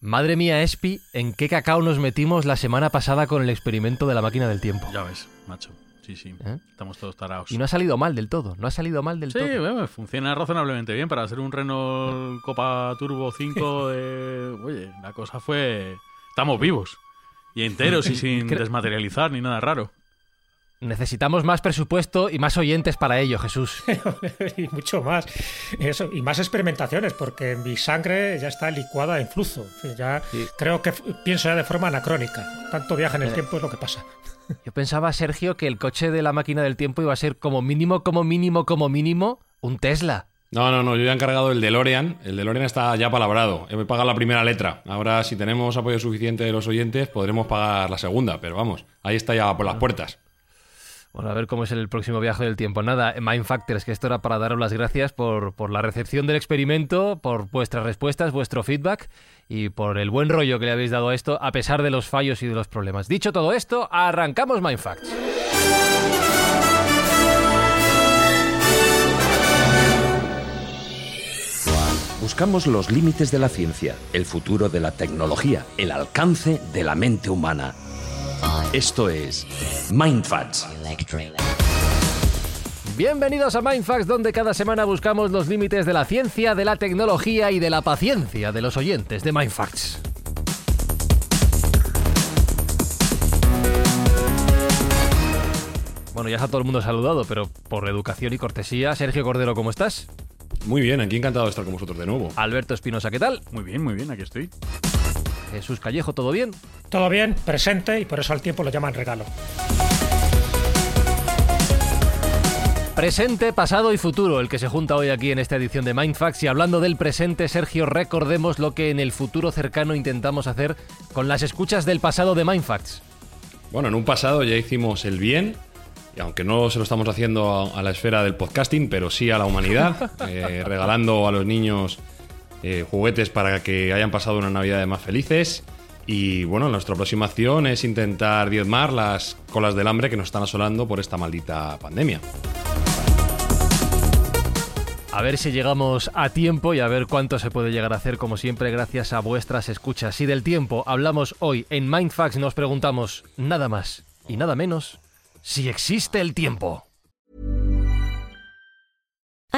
Madre mía, Espi, ¿en qué cacao nos metimos la semana pasada con el experimento de la máquina del tiempo? Ya ves, macho. Sí, sí. ¿Eh? Estamos todos tarados. Y no ha salido mal del todo, no ha salido mal del Sí, todo. bueno, funciona razonablemente bien para ser un Renault Copa Turbo 5 de... Oye, la cosa fue... Estamos vivos. Y enteros y sin desmaterializar ni nada raro. Necesitamos más presupuesto y más oyentes para ello, Jesús. y mucho más. Eso, y más experimentaciones, porque mi sangre ya está licuada en flujo. Ya Sí. creo que pienso ya de forma anacrónica. Tanto viaje en el Eh. tiempo es lo que pasa. Yo pensaba, Sergio, que el coche de la máquina del tiempo iba a ser como mínimo, como mínimo, como mínimo, un Tesla. No, no, no, yo ya he encargado el DeLorean. El DeLorean está ya palabrado. He pagado la primera letra. Ahora, si tenemos apoyo suficiente de los oyentes, podremos pagar la segunda. Pero vamos, ahí está ya por las puertas. Bueno, a ver cómo es el próximo viaje del tiempo. Nada, Mindfactors, que esto era para daros las gracias por, por la recepción del experimento, por vuestras respuestas, vuestro feedback y por el buen rollo que le habéis dado a esto, a pesar de los fallos y de los problemas. Dicho todo esto, arrancamos Mindfacts. Buscamos los límites de la ciencia, el futuro de la tecnología, el alcance de la mente humana. Esto es Mindfacts. Bienvenidos a Mindfacts, donde cada semana buscamos los límites de la ciencia, de la tecnología y de la paciencia de los oyentes de Mindfacts. Bueno, ya está todo el mundo saludado, pero por educación y cortesía, Sergio Cordero, ¿cómo estás? Muy bien, aquí encantado de estar con vosotros de nuevo. Alberto Espinosa, ¿qué tal? Muy bien, muy bien, aquí estoy. Jesús Callejo, ¿todo bien? Todo bien, presente, y por eso al tiempo lo llaman regalo. Presente, pasado y futuro, el que se junta hoy aquí en esta edición de Mindfacts. Y hablando del presente, Sergio, recordemos lo que en el futuro cercano intentamos hacer con las escuchas del pasado de Mindfacts. Bueno, en un pasado ya hicimos el bien, y aunque no se lo estamos haciendo a, a la esfera del podcasting, pero sí a la humanidad, eh, regalando a los niños eh, juguetes para que hayan pasado una Navidad más felices. Y bueno, nuestra aproximación es intentar diezmar las colas del hambre que nos están asolando por esta maldita pandemia. A ver si llegamos a tiempo y a ver cuánto se puede llegar a hacer, como siempre, gracias a vuestras escuchas. Y del tiempo hablamos hoy en Mindfacts, nos preguntamos nada más y nada menos si existe el tiempo.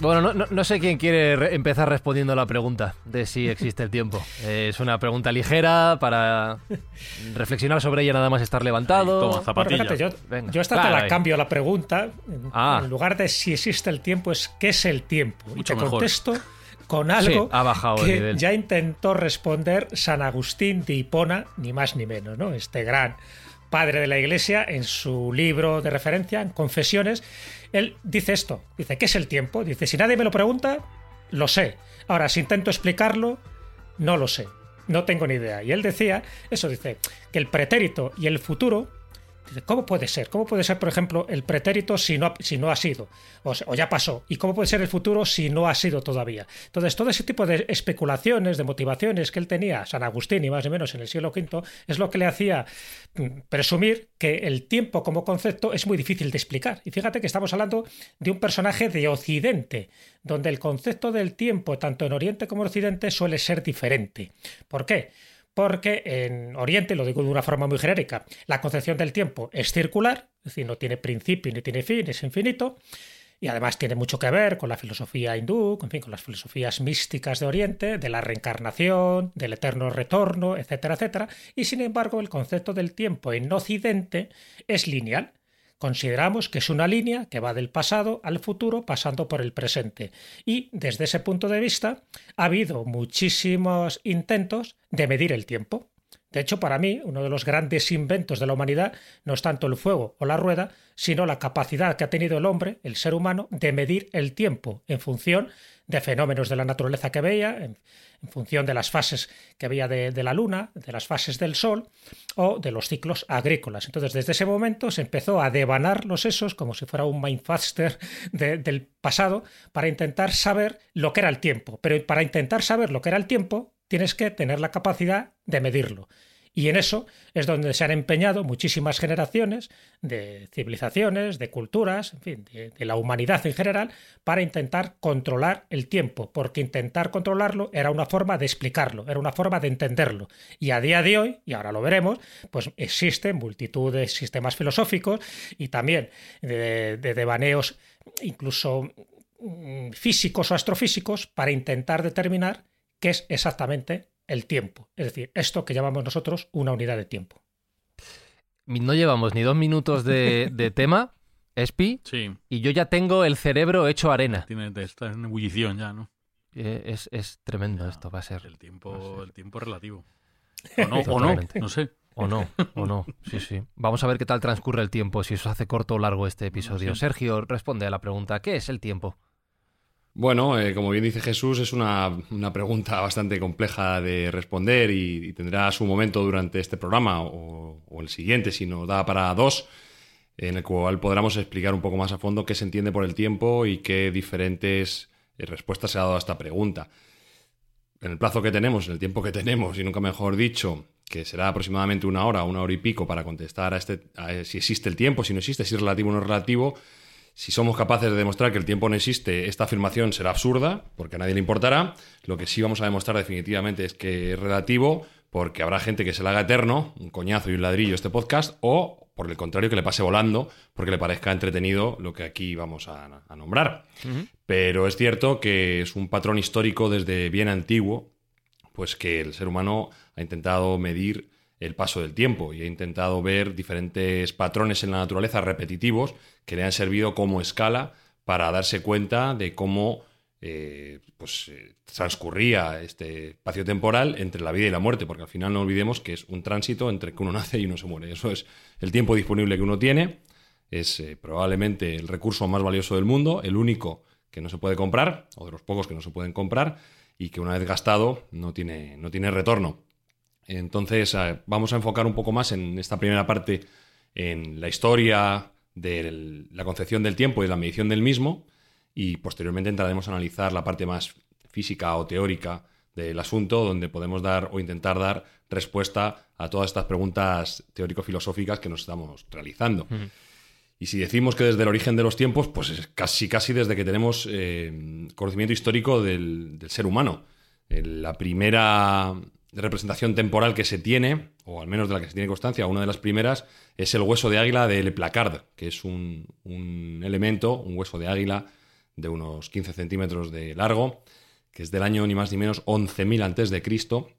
Bueno, no, no- no sé quién quiere re- empezar respondiendo a la pregunta de si existe el tiempo. Eh, es una pregunta ligera para reflexionar sobre ella nada más estar levantado. Ahí, toma, Bueno, zapatilla. fíjate, yo, Venga, yo esta claro, te la ahí. cambio la pregunta. En, Ah. en lugar de si existe el tiempo, es ¿qué es el tiempo? Y te mejor. contesto con algo Sí, ha bajado el que nivel. ya intentó responder San Agustín de Hipona, ni más ni menos, ¿no? Este gran padre de la iglesia, en su libro de referencia, en Confesiones, él dice esto, dice, ¿qué es el tiempo? Dice, si nadie me lo pregunta, lo sé. Ahora, si intento explicarlo, no lo sé. No tengo ni idea. Y él decía, eso dice, que el pretérito y el futuro ¿Cómo puede ser? ¿Cómo puede ser, por ejemplo, el pretérito si no, si no ha sido? O, o, ya pasó. ¿Y cómo puede ser el futuro si no ha sido todavía? Entonces, todo ese tipo de especulaciones, de motivaciones que él tenía, San Agustín y más o menos en el siglo V, es lo que le hacía mm, presumir que el tiempo como concepto es muy difícil de explicar. Y fíjate que estamos hablando de un personaje de Occidente, donde el concepto del tiempo, tanto en Oriente como en Occidente, suele ser diferente. ¿Por qué? Porque en Oriente, lo digo de una forma muy genérica, la concepción del tiempo es circular, es decir, no tiene principio ni tiene fin, es infinito, y además tiene mucho que ver con la filosofía hindú, en fin, con las filosofías místicas de Oriente, de la reencarnación, del eterno retorno, etcétera, etcétera, y sin embargo el concepto del tiempo en Occidente es lineal, Consideramos que es una línea que va del pasado al futuro pasando por el presente. Y desde ese punto de vista ha habido muchísimos intentos de medir el tiempo. De hecho, para mí, uno de los grandes inventos de la humanidad no es tanto el fuego o la rueda, sino la capacidad que ha tenido el hombre, el ser humano, de medir el tiempo en función de fenómenos de la naturaleza que veía, en, función de las fases que veía de, la luna, de las fases del sol o de los ciclos agrícolas. Entonces, desde ese momento se empezó a devanar los sesos como si fuera un mindfaster del pasado para intentar saber lo que era el tiempo. Pero para intentar saber lo que era el tiempo, tienes que tener la capacidad de medirlo. Y en eso es donde se han empeñado muchísimas generaciones de civilizaciones, de culturas, en fin, de, la humanidad en general, para intentar controlar el tiempo, porque intentar controlarlo era una forma de explicarlo, era una forma de entenderlo. Y a día de hoy, y ahora lo veremos, pues existen multitud de sistemas filosóficos y también de, de devaneos incluso mm, físicos o astrofísicos para intentar determinar qué es exactamente el tiempo. Es decir, esto que llamamos nosotros una unidad de tiempo. No llevamos ni dos minutos de, tema, Espi, sí. y yo ya tengo el cerebro hecho arena. Tiene, está en ebullición ya, ¿no? Eh, es, tremendo esto, va a ser. El tiempo, el tiempo relativo. O no, o no, no sé. O no, o no, sí, sí. Vamos a ver qué tal transcurre el tiempo, si eso hace corto o largo este episodio. Sergio, responde a la pregunta, ¿qué es el tiempo? Bueno, eh, como bien dice Jesús, es una, pregunta bastante compleja de responder y, tendrá su momento durante este programa o, el siguiente, si nos da para dos, en el cual podremos explicar un poco más a fondo qué se entiende por el tiempo y qué diferentes eh, respuestas se ha dado a esta pregunta. En el plazo que tenemos, en el tiempo que tenemos, y nunca mejor dicho, que será aproximadamente una hora, una hora y pico para contestar a, este, si existe el tiempo, si no existe, si es relativo o no es relativo, si somos capaces de demostrar que el tiempo no existe, esta afirmación será absurda, porque a nadie le importará. Lo que sí vamos a demostrar definitivamente es que es relativo, porque habrá gente que se le haga eterno, un coñazo y un ladrillo este podcast, o por el contrario, que le pase volando, porque le parezca entretenido lo que aquí vamos a, nombrar. Pero es cierto que es un patrón histórico desde bien antiguo, pues que el ser humano ha intentado medir el paso del tiempo y he intentado ver diferentes patrones en la naturaleza repetitivos que le han servido como escala para darse cuenta de cómo eh, pues, eh, transcurría este espacio temporal entre la vida y la muerte, porque al final no olvidemos que es un tránsito entre que uno nace y uno se muere. Eso es el tiempo disponible que uno tiene, es eh, probablemente el recurso más valioso del mundo, el único que no se puede comprar, o de los pocos que no se pueden comprar, y que una vez gastado no tiene, no tiene retorno. Entonces, eh, vamos a enfocar un poco más en esta primera parte en la historia de la concepción del tiempo y la medición del mismo, y posteriormente entraremos a analizar la parte más física o teórica del asunto, donde podemos dar o intentar dar respuesta a todas estas preguntas teórico-filosóficas que nos estamos realizando. Y si decimos que desde el origen de los tiempos, pues es casi, casi desde que tenemos eh, conocimiento histórico del, del ser humano. La primera representación temporal que se tiene, o al menos de la que se tiene constancia, una de las primeras, es el hueso de águila de Le Placard, que es un, elemento, un hueso de águila de unos 15 centímetros de largo, que es del año ni más ni menos 11.000 antes de Cristo,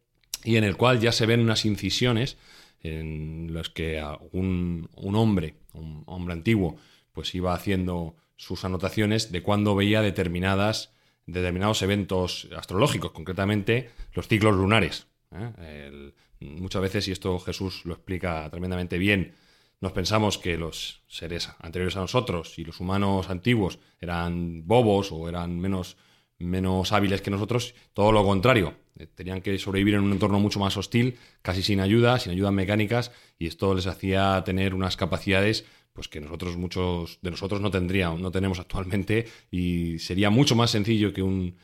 y en el cual ya se ven unas incisiones en las que un, un hombre, un hombre antiguo, pues iba haciendo sus anotaciones de cuando veía determinadas determinados eventos astrológicos, concretamente los ciclos lunares. ¿Eh? muchas veces, y esto Jesús lo explica tremendamente bien, nos pensamos que los seres anteriores a nosotros y los humanos antiguos eran bobos o eran menos, menos hábiles que nosotros. Todo lo contrario. Eh, tenían que sobrevivir en un entorno mucho más hostil, casi sin ayuda, sin ayudas mecánicas, y esto les hacía tener unas capacidades pues que nosotros muchos de nosotros no tendríamos, no tenemos actualmente, y sería mucho más sencillo que un,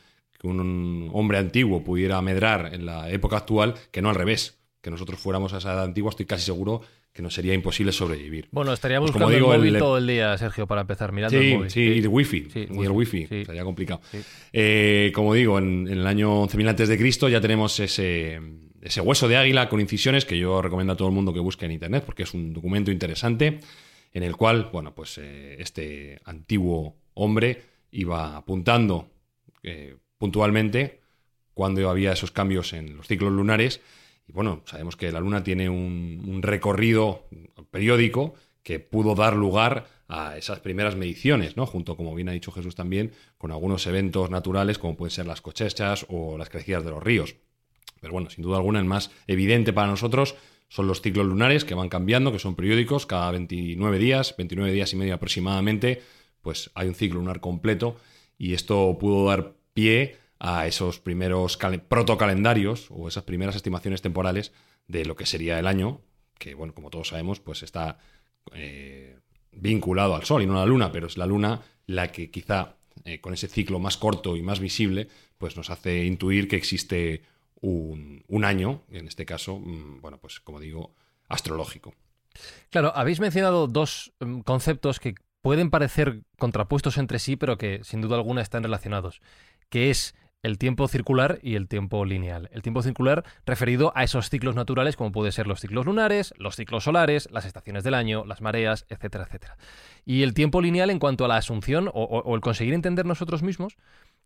que un hombre antiguo pudiera medrar en la época actual que no al revés. Que nosotros fuéramos a esa edad antigua, estoy casi seguro que nos sería imposible sobrevivir. Bueno, estaríamos pues buscando el móvil todo el día, Sergio, para empezar, mirando sí, el móvil. Sí, y el wifi, y el wifi, sería complicado. Eh, como digo, en, el año 11.000 antes de Cristo ya tenemos ese, ese hueso de águila con incisiones que yo recomiendo a todo el mundo que busque en internet porque es un documento interesante en el cual, bueno, pues eh, este antiguo hombre iba apuntando eh, puntualmente cuando había esos cambios en los ciclos lunares. Y bueno, sabemos que la Luna tiene un, recorrido periódico que pudo dar lugar a esas primeras mediciones, ¿no? Junto, como bien ha dicho Jesús también, con algunos eventos naturales como pueden ser las cochechas o las crecidas de los ríos. Pero bueno, sin duda alguna el más evidente para nosotros son los ciclos lunares que van cambiando, que son periódicos, cada 29 días, 29 días y medio aproximadamente, pues hay un ciclo lunar completo y esto pudo dar pie a esos primeros protocalendarios o esas primeras estimaciones temporales de lo que sería el año, que bueno, como todos sabemos, pues está eh, vinculado al Sol y no a la Luna, pero es la Luna la que quizá eh, con ese ciclo más corto y más visible, pues nos hace intuir que existe un, año, en este caso, mm, bueno, pues como digo, astrológico. Claro, habéis mencionado dos mm, conceptos que pueden parecer contrapuestos entre sí, pero que sin duda alguna están relacionados que es el tiempo circular y el tiempo lineal. El tiempo circular referido a esos ciclos naturales como pueden ser los ciclos lunares, los ciclos solares, las estaciones del año, las mareas, etcétera, etcétera. Y el tiempo lineal en cuanto a la asunción o, el conseguir entender nosotros mismos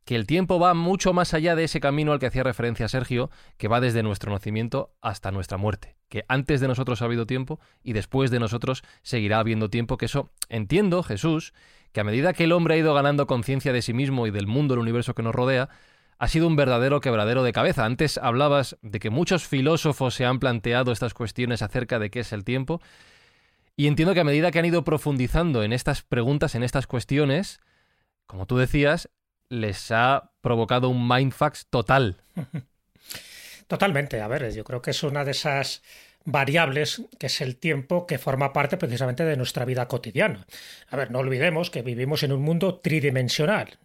que el tiempo va mucho más allá de ese camino al que hacía referencia Sergio, que va desde nuestro nacimiento hasta nuestra muerte, que antes de nosotros ha habido tiempo y después de nosotros seguirá habiendo tiempo, que eso entiendo, Jesús, que a medida que el hombre ha ido ganando conciencia de sí mismo y del mundo, el universo que nos rodea, ha sido un verdadero quebradero de cabeza. Antes hablabas de que muchos filósofos se han planteado estas cuestiones acerca de qué es el tiempo, y entiendo que a medida que han ido profundizando en estas preguntas, en estas cuestiones, como tú decías, les ha provocado un mindfax total. Totalmente. A ver, yo creo que es una de esas variables, que es el tiempo que forma parte precisamente de nuestra vida cotidiana. A ver, no olvidemos que vivimos en un mundo tridimensional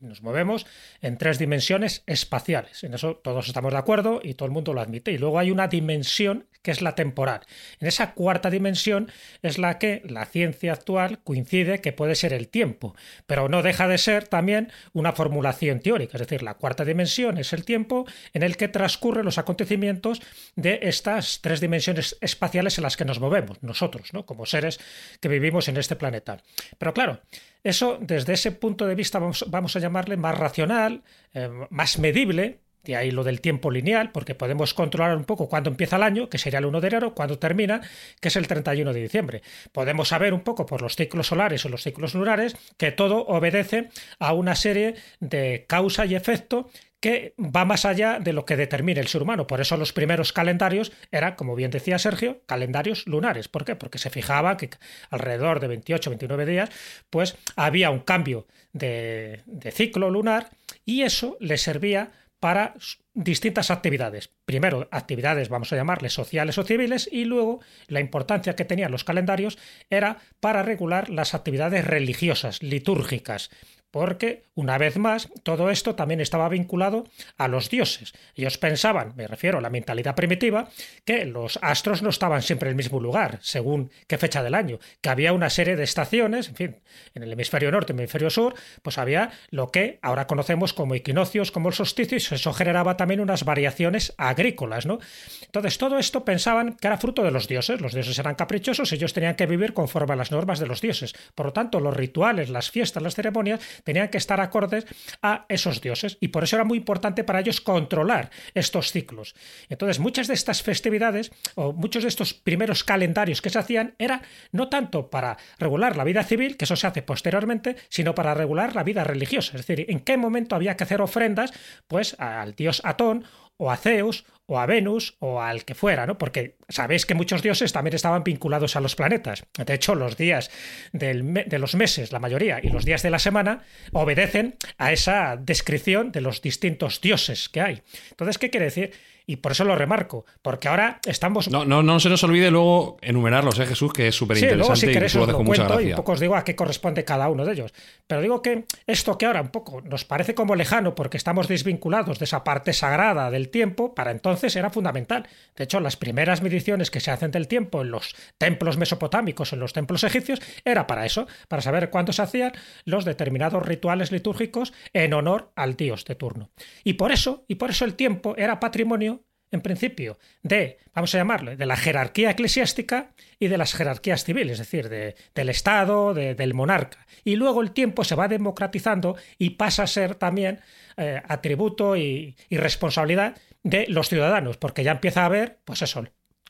nos movemos en tres dimensiones espaciales. En eso todos estamos de acuerdo y todo el mundo lo admite. Y luego hay una dimensión que es la temporal. En esa cuarta dimensión es la que la ciencia actual coincide que puede ser el tiempo, pero no deja de ser también una formulación teórica. Es decir, la cuarta dimensión es el tiempo en el que transcurren los acontecimientos de estas tres dimensiones espaciales en las que nos movemos, nosotros, ¿no? como seres que vivimos en este planeta. Pero claro, eso, desde ese punto de vista, vamos, a llamarle más racional, eh, más medible, de ahí lo del tiempo lineal, porque podemos controlar un poco cuándo empieza el año, que sería el 1 de enero, cuándo termina, que es el 31 de diciembre. Podemos saber un poco por los ciclos solares o los ciclos lunares que todo obedece a una serie de causa y efecto que va más allá de lo que determina el ser humano. Por eso los primeros calendarios eran, como bien decía Sergio, calendarios lunares. ¿Por qué? Porque se fijaba que alrededor de 28, 29 días, pues había un cambio de, de ciclo lunar y eso le servía para distintas actividades. Primero, actividades, vamos a llamarles sociales o civiles, y luego la importancia que tenían los calendarios era para regular las actividades religiosas, litúrgicas, porque, una vez más, todo esto también estaba vinculado a los dioses. Ellos pensaban, me refiero a la mentalidad primitiva, que los astros no estaban siempre en el mismo lugar, según qué fecha del año, que había una serie de estaciones, en fin, en el hemisferio norte, y el hemisferio sur, pues había lo que ahora conocemos como equinoccios, como el solsticio, y eso generaba también unas variaciones agrícolas, ¿no? Entonces, todo esto pensaban que era fruto de los dioses, los dioses eran caprichosos, ellos tenían que vivir conforme a las normas de los dioses. Por lo tanto, los rituales, las fiestas, las ceremonias tenían que estar acordes a esos dioses y por eso era muy importante para ellos controlar estos ciclos. Entonces, muchas de estas festividades o muchos de estos primeros calendarios que se hacían era no tanto para regular la vida civil, que eso se hace posteriormente, sino para regular la vida religiosa, es decir, en qué momento había que hacer ofrendas pues al dios Atón o a Zeus o a Venus o al que fuera, ¿no? Porque sabéis que muchos dioses también estaban vinculados a los planetas. De hecho, los días de los meses, la mayoría, y los días de la semana obedecen a esa descripción de los distintos dioses que hay. Entonces, ¿qué quiere decir? Y por eso lo remarco, porque ahora estamos... No, no, no se nos olvide luego enumerarlos, ¿eh, Jesús? Que es súper interesante sí, y os lo cuento y poco os digo a qué corresponde cada uno de ellos. Pero digo que esto que ahora un poco nos parece como lejano porque estamos desvinculados de esa parte sagrada del tiempo, para entonces era fundamental. De hecho, las primeras mediciones que se hacen del tiempo en los templos mesopotámicos, en los templos egipcios, era para eso, para saber cuándo se hacían los determinados rituales litúrgicos en honor al dios de turno. Y por eso, y por eso el tiempo era patrimonio en principio, de, vamos a llamarlo, de la jerarquía eclesiástica y de las jerarquías civiles, es decir, del Estado, del monarca. Y luego el tiempo se va democratizando y pasa a ser también eh, atributo y, y, responsabilidad de los ciudadanos, porque ya empieza a haber, pues eso,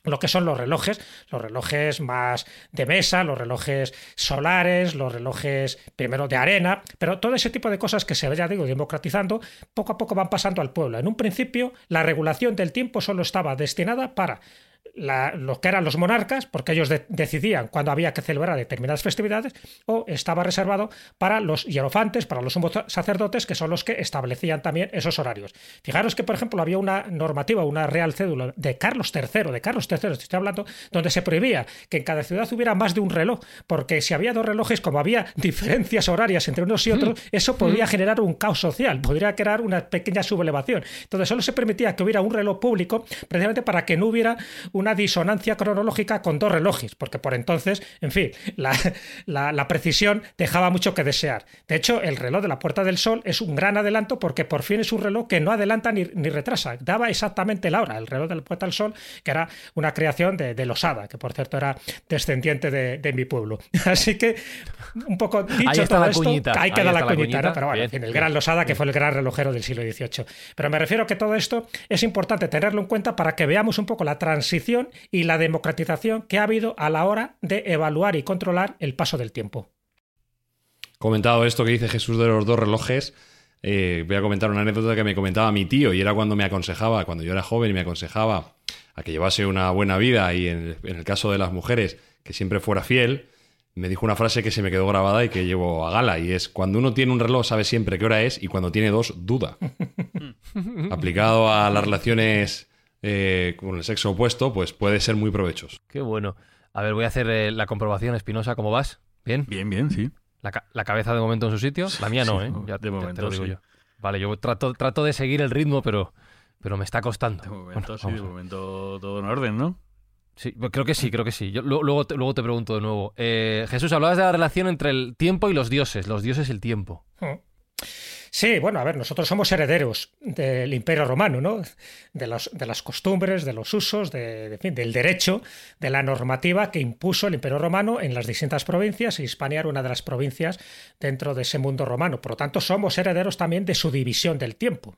lo que son los relojes, los relojes más de mesa, los relojes solares, los relojes primero de arena, pero todo ese tipo de cosas que se ya digo democratizando, poco a poco van pasando al pueblo. En un principio, la regulación del tiempo solo estaba destinada para los que eran los monarcas, porque ellos decidían cuándo había que celebrar determinadas festividades, o estaba reservado para los hierofantes, para los sacerdotes, que son los que establecían también esos horarios. Fijaros que, por ejemplo, había una normativa, una real cédula de Carlos III, de Carlos III, estoy hablando, donde se prohibía que en cada ciudad hubiera más de un reloj, porque si había dos relojes, como había diferencias horarias entre unos y otros, eso podría generar un caos social, podría crear una pequeña sublevación. Entonces solo se permitía que hubiera un reloj público, precisamente para que no hubiera una disonancia cronológica con dos relojes, porque por entonces, en fin, la, precisión dejaba mucho que desear. De hecho, el reloj de la Puerta del Sol es un gran adelanto porque por fin es un reloj que no adelanta ni, retrasa, daba exactamente la hora. El reloj de la Puerta del Sol, que era una creación de, de Losada, que por cierto era descendiente de, mi pueblo. Así que, un poco dicho todo esto, ahí queda la, cuñita, pero bueno, el gran Losada, que fue el gran relojero del siglo XVIII. Pero me refiero que todo esto es importante tenerlo en cuenta para que veamos un poco la transición y la democratización que ha habido a la hora de evaluar y controlar el paso del tiempo. Comentado esto que dice Jesús de los dos relojes, eh, voy a comentar una anécdota que me comentaba mi tío y era cuando me aconsejaba, cuando yo era joven y me aconsejaba a que llevase una buena vida y en el, caso de las mujeres que siempre fuera fiel, me dijo una frase que se me quedó grabada y que llevo a gala y es cuando uno tiene un reloj sabe siempre qué hora es y cuando tiene dos duda. Aplicado a las relaciones eh, con el sexo opuesto, pues puede ser muy provechoso. Qué bueno. A ver, voy a hacer eh, la comprobación, Espinosa, ¿cómo vas? ¿Bien? Bien, bien, sí. La, cabeza de momento en su sitio? La mía no, ¿eh? Ya, de momento, te lo digo yo. Vale, yo trato, trato de seguir el ritmo, pero, pero me está costando. De momento sí, de momento todo en orden, ¿no? Sí, pues creo que sí, creo que sí. Yo, luego, te, luego te pregunto de nuevo. Eh, Jesús, hablabas de la relación entre el tiempo y los dioses, los dioses y el tiempo. Mm. Sí, bueno, a ver, nosotros somos herederos del Imperio Romano, ¿no? De, de las costumbres, de los usos, de, del derecho, de la normativa que impuso el Imperio Romano en las distintas provincias, y Hispania era una de las provincias dentro de ese mundo romano. Por lo tanto, somos herederos también de su división del tiempo.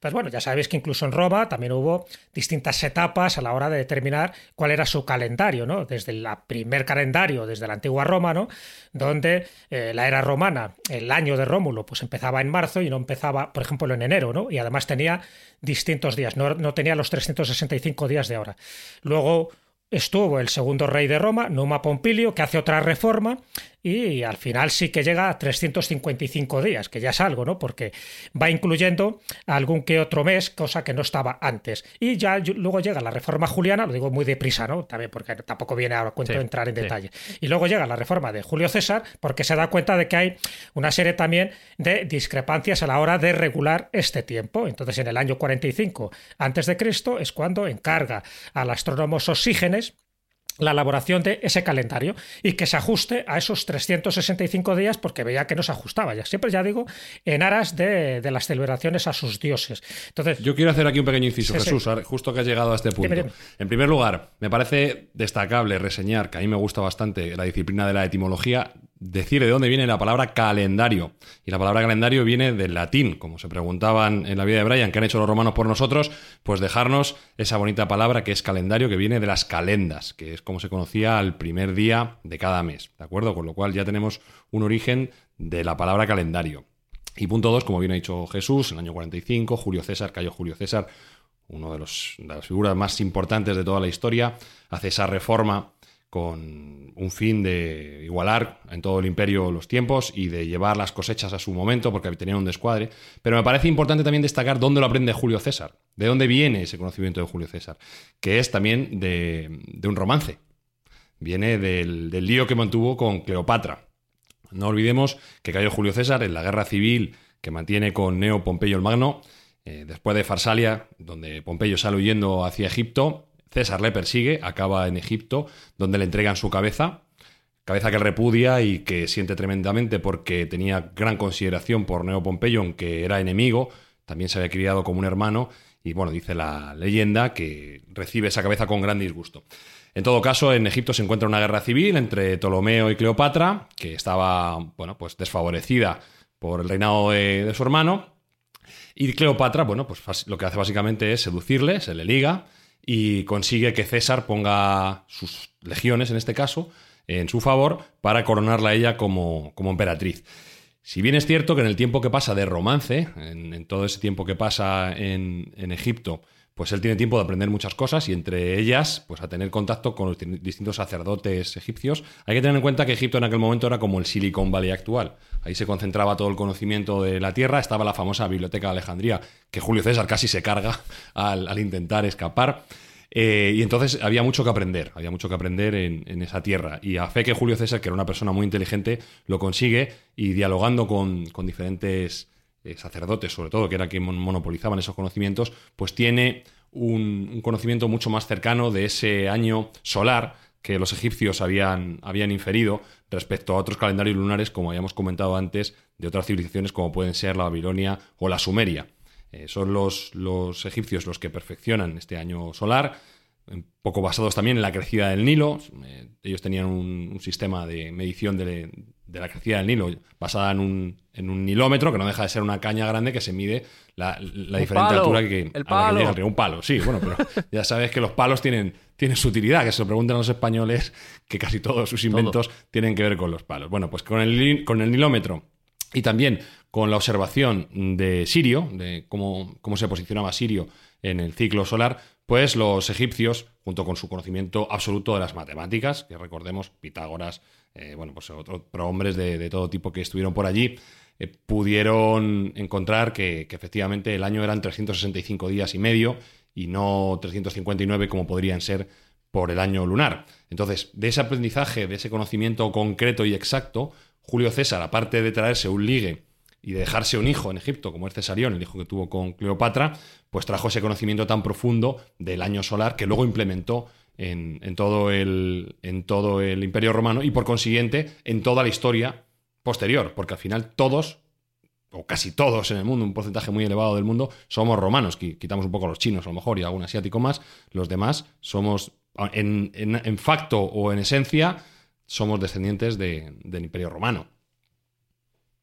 Pues bueno, ya sabéis que incluso en Roma también hubo distintas etapas a la hora de determinar cuál era su calendario, ¿no? Desde el primer calendario, desde la antigua Roma, ¿no? Donde eh, la era romana, el año de Rómulo, pues empezaba en marzo y no empezaba, por ejemplo, en enero, ¿no? Y además tenía distintos días, no, no tenía los 365 días de ahora. Luego estuvo el segundo rey de Roma, Numa Pompilio, que hace otra reforma y al final sí que llega a 355 días, que ya es algo, ¿no? Porque va incluyendo algún que otro mes, cosa que no estaba antes. Y ya luego llega la reforma juliana, lo digo muy deprisa, ¿no? También porque tampoco viene ahora cuento entrar en detalle. Y luego llega la reforma de Julio César, porque se da cuenta de que hay una serie también de discrepancias a la hora de regular este tiempo. Entonces, en el año 45 antes de Cristo es cuando encarga al astrónomo Sosígenes la elaboración de ese calendario y que se ajuste a esos 365 días porque veía que no se ajustaba, ya siempre ya digo, en aras de, las celebraciones a sus dioses. Entonces, Yo quiero hacer aquí un pequeño inciso, Jesús, justo que has llegado a este punto. En primer lugar, me parece destacable reseñar, que a mí me gusta bastante la disciplina de la etimología, decir de dónde viene la palabra calendario. Y la palabra calendario viene del latín, como se preguntaban en la vida de Brian, ¿qué han hecho los romanos por nosotros? Pues dejarnos esa bonita palabra que es calendario, que viene de las calendas, que es como se conocía al primer día de cada mes, ¿de acuerdo? Con lo cual ya tenemos un origen de la palabra calendario. Y punto dos, como bien ha dicho Jesús, en el año 45, Julio César, cayó Julio César, uno de, los, de las figuras más importantes de toda la historia, hace esa reforma con un fin de igualar en todo el imperio los tiempos y de llevar las cosechas a su momento, porque tenía un descuadre. Pero me parece importante también destacar dónde lo aprende Julio César, de dónde viene ese conocimiento de Julio César, que es también de, un romance. Viene del, lío que mantuvo con Cleopatra. No olvidemos que cayó Julio César en la guerra civil que mantiene con Neo Pompeyo el Magno, eh, después de Farsalia, donde Pompeyo sale huyendo hacia Egipto, César le persigue, acaba en Egipto, donde le entregan su cabeza, cabeza que repudia y que siente tremendamente porque tenía gran consideración por Neo Pompeyo, aunque era enemigo, también se había criado como un hermano, y bueno, dice la leyenda que recibe esa cabeza con gran disgusto. En todo caso, en Egipto se encuentra una guerra civil entre Ptolomeo y Cleopatra, que estaba, bueno, pues desfavorecida por el reinado de, de su hermano. Y Cleopatra, bueno, pues lo que hace básicamente es seducirle, se le liga, y consigue que César ponga sus legiones, en este caso, en su favor para coronarla a ella como, como emperatriz. Si bien es cierto que en el tiempo que pasa de romance, en, todo ese tiempo que pasa en, en, Egipto, pues él tiene tiempo de aprender muchas cosas y entre ellas, pues a tener contacto con los distintos sacerdotes egipcios. Hay que tener en cuenta que Egipto en aquel momento era como el Silicon Valley actual. Ahí se concentraba todo el conocimiento de la tierra, estaba la famosa Biblioteca de Alejandría, que Julio César casi se carga al, intentar escapar. Eh, y entonces había mucho que aprender, había mucho que aprender en, esa tierra. Y a fe que Julio César, que era una persona muy inteligente, lo consigue y dialogando con, diferentes eh, sacerdotes, sobre todo, que era quien monopolizaban esos conocimientos, pues tiene un, conocimiento mucho más cercano de ese año solar que los egipcios habían, habían inferido respecto a otros calendarios lunares, como habíamos comentado antes, de otras civilizaciones como pueden ser la Babilonia o la Sumeria. Eh, son los, los egipcios los que perfeccionan este año solar, un poco basados también en la crecida del Nilo. Eh, ellos tenían un, sistema de medición de, la crecida del Nilo basada en un, en un, nilómetro, que no deja de ser una caña grande que se mide la, diferente altura que, el palo. llega el río. Un palo, sí, bueno, pero ya sabes que los palos tienen, tienen su utilidad, que se lo preguntan los españoles, que casi todos sus inventos tienen que ver con los palos. Bueno, pues con el, con el nilómetro y también con la observación de Sirio, de cómo, cómo se posicionaba Sirio en el ciclo solar, pues los egipcios, junto con su conocimiento absoluto de las matemáticas, que recordemos, Pitágoras, eh, bueno, pues otros hombres de, todo tipo que estuvieron por allí, eh, pudieron encontrar que, efectivamente el año eran 365 días y medio y no 359 como podrían ser por el año lunar. Entonces, de ese aprendizaje, de ese conocimiento concreto y exacto, Julio César, aparte de traerse un ligue y de dejarse un hijo en Egipto, como es Cesarión, el hijo que tuvo con Cleopatra, pues trajo ese conocimiento tan profundo del año solar que luego implementó en, todo el, en todo el Imperio Romano y por consiguiente en toda la historia posterior, porque al final todos, o casi todos en el mundo, un porcentaje muy elevado del mundo, somos romanos. Quitamos un poco a los chinos a lo mejor y algún asiático más, los demás somos en, en, facto o en esencia somos descendientes del Imperio Romano.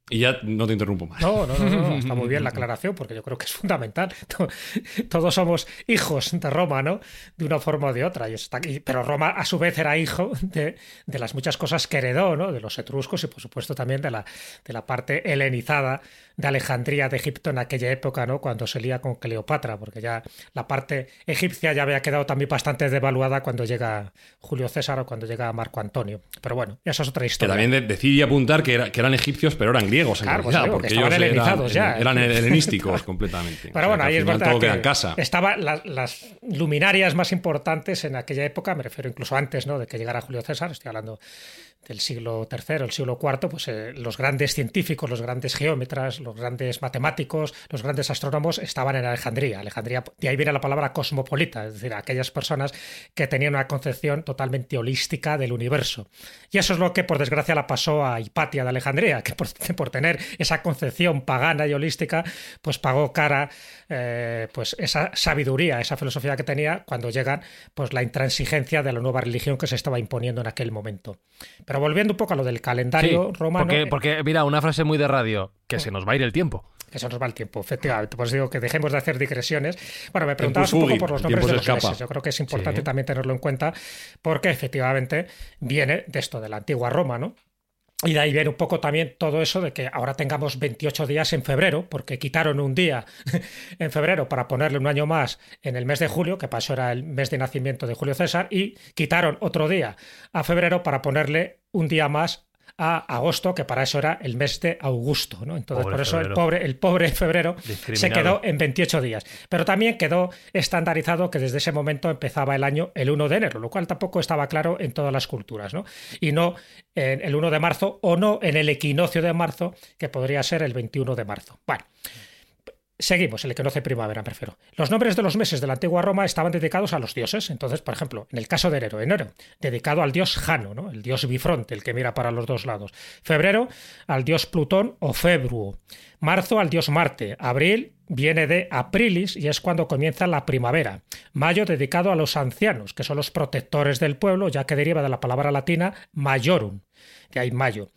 Y ya no te interrumpo más. No, no, no, está muy bien la aclaración porque yo creo que es fundamental. Todos somos hijos de Roma, ¿no? De una forma o de otra. Pero Roma a su vez era hijo de, de, las muchas cosas que heredó, ¿no? De los etruscos y por supuesto también de la, de la parte helenizada de Alejandría de Egipto en aquella época, ¿no? Cuando se lía con Cleopatra, porque ya la parte egipcia ya había quedado también bastante devaluada cuando llega Julio César o cuando llega Marco Antonio. Pero bueno, esa es otra historia. Que también decidí apuntar que, que eran egipcios, pero eran griegos en realidad, pues porque ellos eran, ya. eran helenísticos completamente. Pero bueno, ahí es verdad que casa. estaban las luminarias más importantes en aquella época, me refiero incluso antes, ¿no? De que llegara Julio César, estoy hablando del siglo III, el siglo IV, pues eh, los grandes científicos, los grandes geómetras, los grandes matemáticos, los grandes astrónomos estaban en Alejandría. Alejandría, de ahí viene la palabra cosmopolita, es decir, aquellas personas que tenían una concepción totalmente holística del universo. Y eso es lo que, por desgracia, la pasó a Hipatia de Alejandría, que por, tener esa concepción pagana y holística, pues pagó cara eh, pues esa sabiduría, esa filosofía que tenía cuando llegan pues la intransigencia de la nueva religión que se estaba imponiendo en aquel momento. Pero volviendo un poco a lo del calendario romano. Porque, eh, porque, mira, una frase muy de radio, que se nos va a ir el tiempo. Que se nos va el tiempo, efectivamente. Pues digo que dejemos de hacer digresiones. Bueno, me preguntabas un poco por los nombres de los meses. Yo creo que es importante también tenerlo en cuenta, porque efectivamente viene de esto, de la antigua Roma, ¿no? Y de ahí viene un poco también todo eso de que ahora tengamos 28 días en febrero, porque quitaron un día en febrero para ponerle un año más en el mes de julio, que pasó era el mes de nacimiento de Julio César, y quitaron otro día a febrero para ponerle un día más a agosto, que para eso era el mes de Augusto. ¿no? Entonces, Pobre por eso el pobre, el pobre febrero se quedó en 28 días. Pero también quedó estandarizado que desde ese momento empezaba el año el 1 de enero, lo cual tampoco estaba claro en todas las culturas. ¿no? Y no en el 1 de marzo o no en el equinoccio de marzo, que podría ser el 21 de marzo. Bueno. Seguimos, el equinoccio de primavera, prefiero. Los nombres de los meses de la antigua Roma estaban dedicados a los dioses. Entonces, por ejemplo, en el caso de enero, enero, dedicado al dios Jano, ¿no? el dios bifronte, el que mira para los dos lados. Febrero, al dios Plutón o Februo. Marzo, al dios Marte. Abril viene de Aprilis y es cuando comienza la primavera. Mayo, dedicado a los ancianos, que son los protectores del pueblo, ya que deriva de la palabra latina majorum, de ahí mayo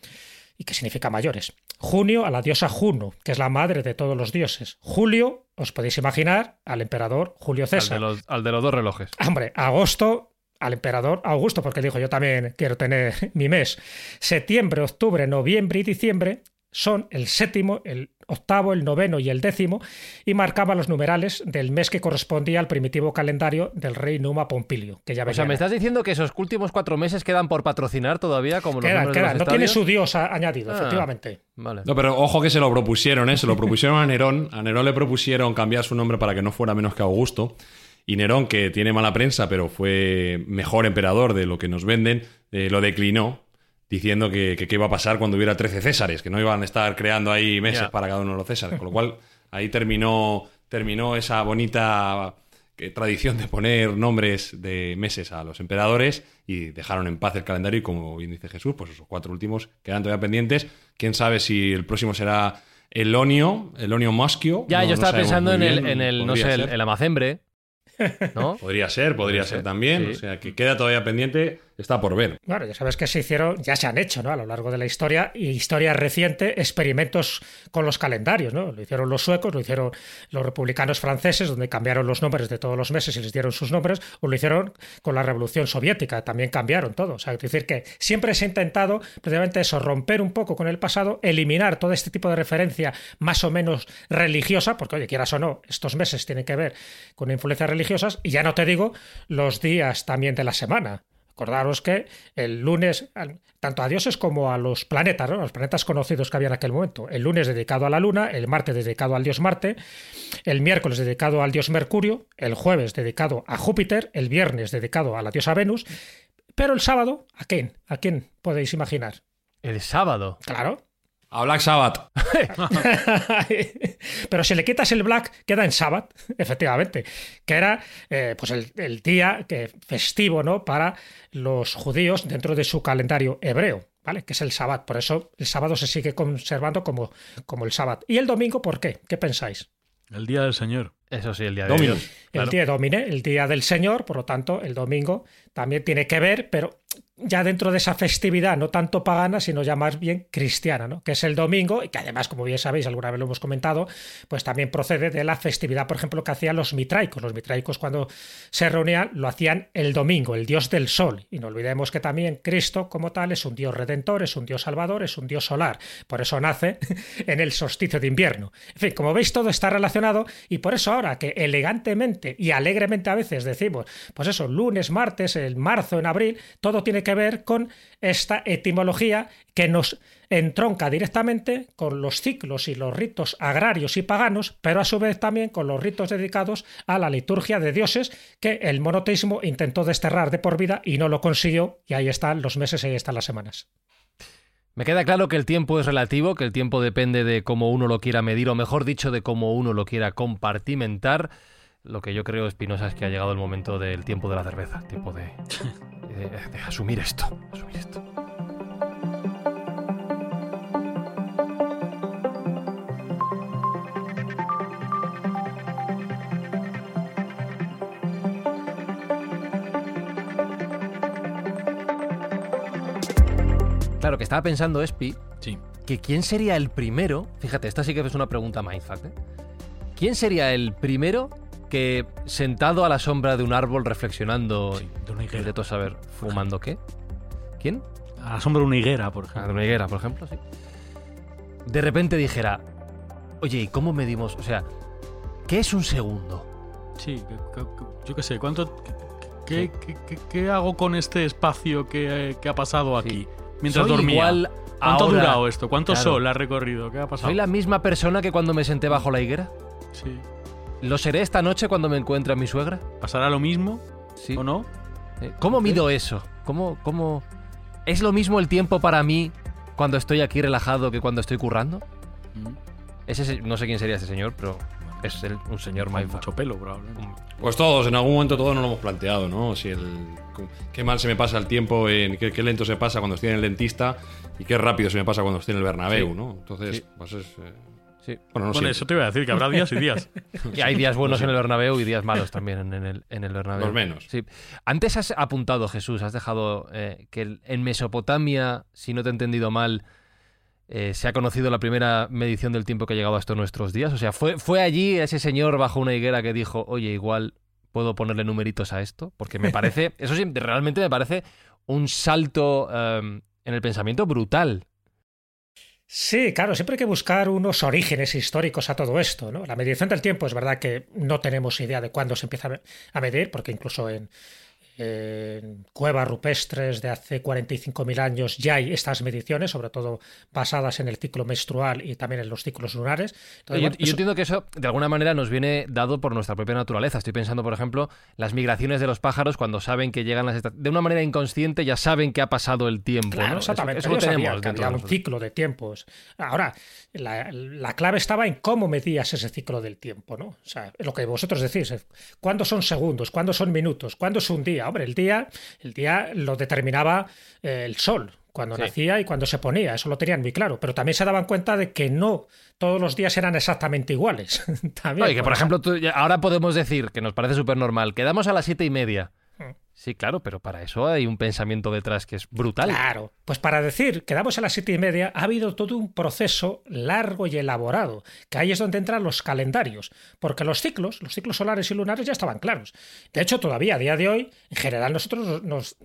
y que significa mayores. Junio a la diosa Juno, que es la madre de todos los dioses. Julio, os podéis imaginar, al emperador Julio Al de, César. los, al de los dos relojes. Hombre, agosto al emperador Augusto, porque dijo yo también quiero tener mi mes. Septiembre, octubre, noviembre y diciembre son el séptimo, el octavo, el noveno y el décimo, y marcaba los numerales del mes que correspondía al primitivo calendario del rey Numa Pompilio, que ya O sea, ¿me estás diciendo que esos últimos cuatro meses quedan por patrocinar todavía como los Quedan, de los no tiene su dios añadido, Ah. efectivamente. Vale. No, pero ojo que se lo propusieron, ¿eh? Se lo propusieron a Nerón. A Nerón le propusieron cambiar su nombre para que no fuera menos que Augusto. Y Nerón, que tiene mala prensa, pero fue mejor emperador de lo que nos venden, eh, lo declinó, diciendo que, que qué iba a pasar cuando hubiera 13 Césares, que no iban a estar creando ahí meses para cada uno de los Césares. Con lo cual, ahí terminó, terminó esa bonita eh, tradición de poner nombres de meses a los emperadores y dejaron en paz el calendario y como bien dice Jesús, pues esos cuatro últimos quedan todavía pendientes. Quién sabe si el próximo será el Onio, el Onio Moschio. Ya, No- yo estaba pensando en el, en el no sé, el, amazembre, ¿no? Podría ser, podría Podría ser ser, también. sí. O sea, que queda todavía pendiente, está por ver. Bueno, ya sabes que se hicieron, ya se han hecho, ¿no? A lo largo de la historia y historia reciente, experimentos con los calendarios, ¿no? Lo hicieron los suecos, lo hicieron los republicanos franceses, donde cambiaron los nombres de todos los meses y les dieron sus nombres, o lo hicieron con la Revolución Soviética, también cambiaron todo. O sea, es decir, que siempre se ha intentado precisamente eso, romper un poco con el pasado, eliminar todo este tipo de referencia más o menos religiosa, porque, oye, quieras o no, estos meses tienen que ver con influencias religiosas, y ya no te digo los días también de la semana. Acordaros que el lunes, tanto a dioses como a los planetas, ¿no? los planetas conocidos que había en aquel momento, el lunes dedicado a la Luna, el martes dedicado al dios Marte, el miércoles dedicado al dios Mercurio, el jueves dedicado a Júpiter, el viernes dedicado a la diosa Venus, pero el sábado, ¿a quién? ¿A quién podéis imaginar? El sábado. Claro. A Black Sabbath. Pero si le quitas el black, queda en Sabbath, efectivamente, que era eh, pues el, el día que, festivo ¿no? para los judíos dentro de su calendario hebreo, ¿vale? Que es el Sabbat. Por eso el sábado se sigue conservando como, como el Sabbat. ¿Y el domingo por qué? ¿Qué pensáis? El día del Señor. Eso sí, el día de Dominus. Dios. El día domine, el día del Señor, por lo tanto, el domingo también tiene que ver, pero ya dentro de esa festividad, no tanto pagana, sino ya más bien cristiana, ¿no? Que es el domingo, y que además, como bien sabéis, alguna vez lo hemos comentado, pues también procede de la festividad, por ejemplo, que hacían los mitraicos. Los mitraicos, cuando se reunían, lo hacían el domingo, el dios del sol. Y no olvidemos que también Cristo, como tal, es un dios redentor, es un dios salvador, es un dios solar. Por eso nace en el solsticio de invierno. En fin, como veis, todo está relacionado, y por eso ahora que elegantemente y alegremente a veces decimos, pues eso, lunes, martes, el marzo, en abril, todo tiene que ver con esta etimología que nos entronca directamente con los ciclos y los ritos agrarios y paganos, pero a su vez también con los ritos dedicados a la liturgia de dioses que el monoteísmo intentó desterrar de por vida y no lo consiguió, y ahí están los meses y ahí están las semanas. Me queda claro que el tiempo es relativo, que el tiempo depende de cómo uno lo quiera medir, o mejor dicho, de cómo uno lo quiera compartimentar. Lo que yo creo, Espinosa, es que ha llegado el momento del tiempo de la cerveza, tiempo de, de- asumir esto, asumir esto. Claro, que estaba pensando, Espi, Sí. que quién sería el primero, fíjate, esta sí que es una pregunta mindfuck, ¿eh? ¿Quién sería el primero que sentado a la sombra de un árbol reflexionando Sí, de una higuera. de todo saber fumando qué? ¿Quién? A la sombra de una higuera, por a ejemplo. una higuera, por ejemplo, sí. De repente dijera, oye, ¿y cómo medimos? O sea, ¿qué es un segundo? Sí, yo qué sé, ¿cuánto, qué, qué- qué- qué hago con este espacio que, que ha pasado Sí. Mientras Soy dormía? igual ¿Cuánto ahora- ha durado esto? ¿Cuánto Claro. sol ha recorrido? ¿Qué ha pasado? ¿Soy la misma persona que cuando me senté bajo la higuera? Sí. ¿Lo seré esta noche cuando me encuentre a mi suegra? ¿Pasará lo mismo Sí. o no? Eh, ¿Cómo mido eso? ¿Cómo, ¿Cómo es lo mismo el tiempo para mí cuando estoy aquí relajado que cuando estoy currando? Mm. Ese, se- no sé quién sería este señor, pero es el- un señor Con mindfuck. mucho pelo, probablemente. Pues todos, en algún momento todos nos lo hemos planteado, ¿no? Si el, qué mal se me pasa el tiempo, en, qué, qué lento se pasa cuando estoy en el dentista y qué rápido se me pasa cuando estoy en el Bernabéu, Sí. ¿no? Entonces, Sí. pues es... eh, Sí. bueno, no Bueno, eso te iba a decir, que habrá días y días. Y hay días buenos en el Bernabéu y días malos también en, el, en el Bernabéu. Los menos. Sí. Antes has apuntado, Jesús, has dejado eh, que en Mesopotamia, si no te he entendido mal, eh, se ha conocido la primera medición del tiempo que ha llegado hasta nuestros días. O sea, fue, fue allí ese señor bajo una higuera que dijo, oye, igual puedo ponerle numeritos a esto, porque me parece, eso sí, realmente me parece un salto eh, en el pensamiento brutal. Sí, claro, siempre hay que buscar unos orígenes históricos a todo esto, ¿no? La medición del tiempo es verdad que no tenemos idea de cuándo se empieza a medir, porque incluso en, en cuevas rupestres de hace 45.000 años ya hay estas mediciones, sobre todo basadas en el ciclo menstrual y también en los ciclos lunares. Entonces, yo, bueno, yo eso- entiendo que eso de alguna manera nos viene dado por nuestra propia naturaleza. Estoy pensando, por ejemplo, las migraciones de los pájaros cuando saben que llegan las esta- de una manera inconsciente ya saben que ha pasado el tiempo. Claro, ¿no? exactamente. Eso, eso tenemos había un ciclo de tiempos. Ahora, la, la clave estaba en cómo medías ese ciclo del tiempo, ¿no? O sea, lo que vosotros decís, eh, ¿cuándo son segundos? ¿Cuándo son minutos? ¿Cuándo es un día? Hombre, el día, el día lo determinaba eh, el sol. Cuando Sí. nacía y cuando se ponía, eso lo tenían muy claro. Pero también se daban cuenta de que no todos los días eran exactamente iguales. también, No, y que, por ejemplo, tú- ahora podemos decir, que nos parece súper normal, quedamos a las siete y media. Sí, claro, pero para eso hay un pensamiento detrás que es brutal. Claro, pues para decir que damos a las siete y media ha habido todo un proceso largo y elaborado, que ahí es donde entran los calendarios, porque los ciclos, los ciclos solares y lunares ya estaban claros. De hecho, todavía a día de hoy, en general nosotros nos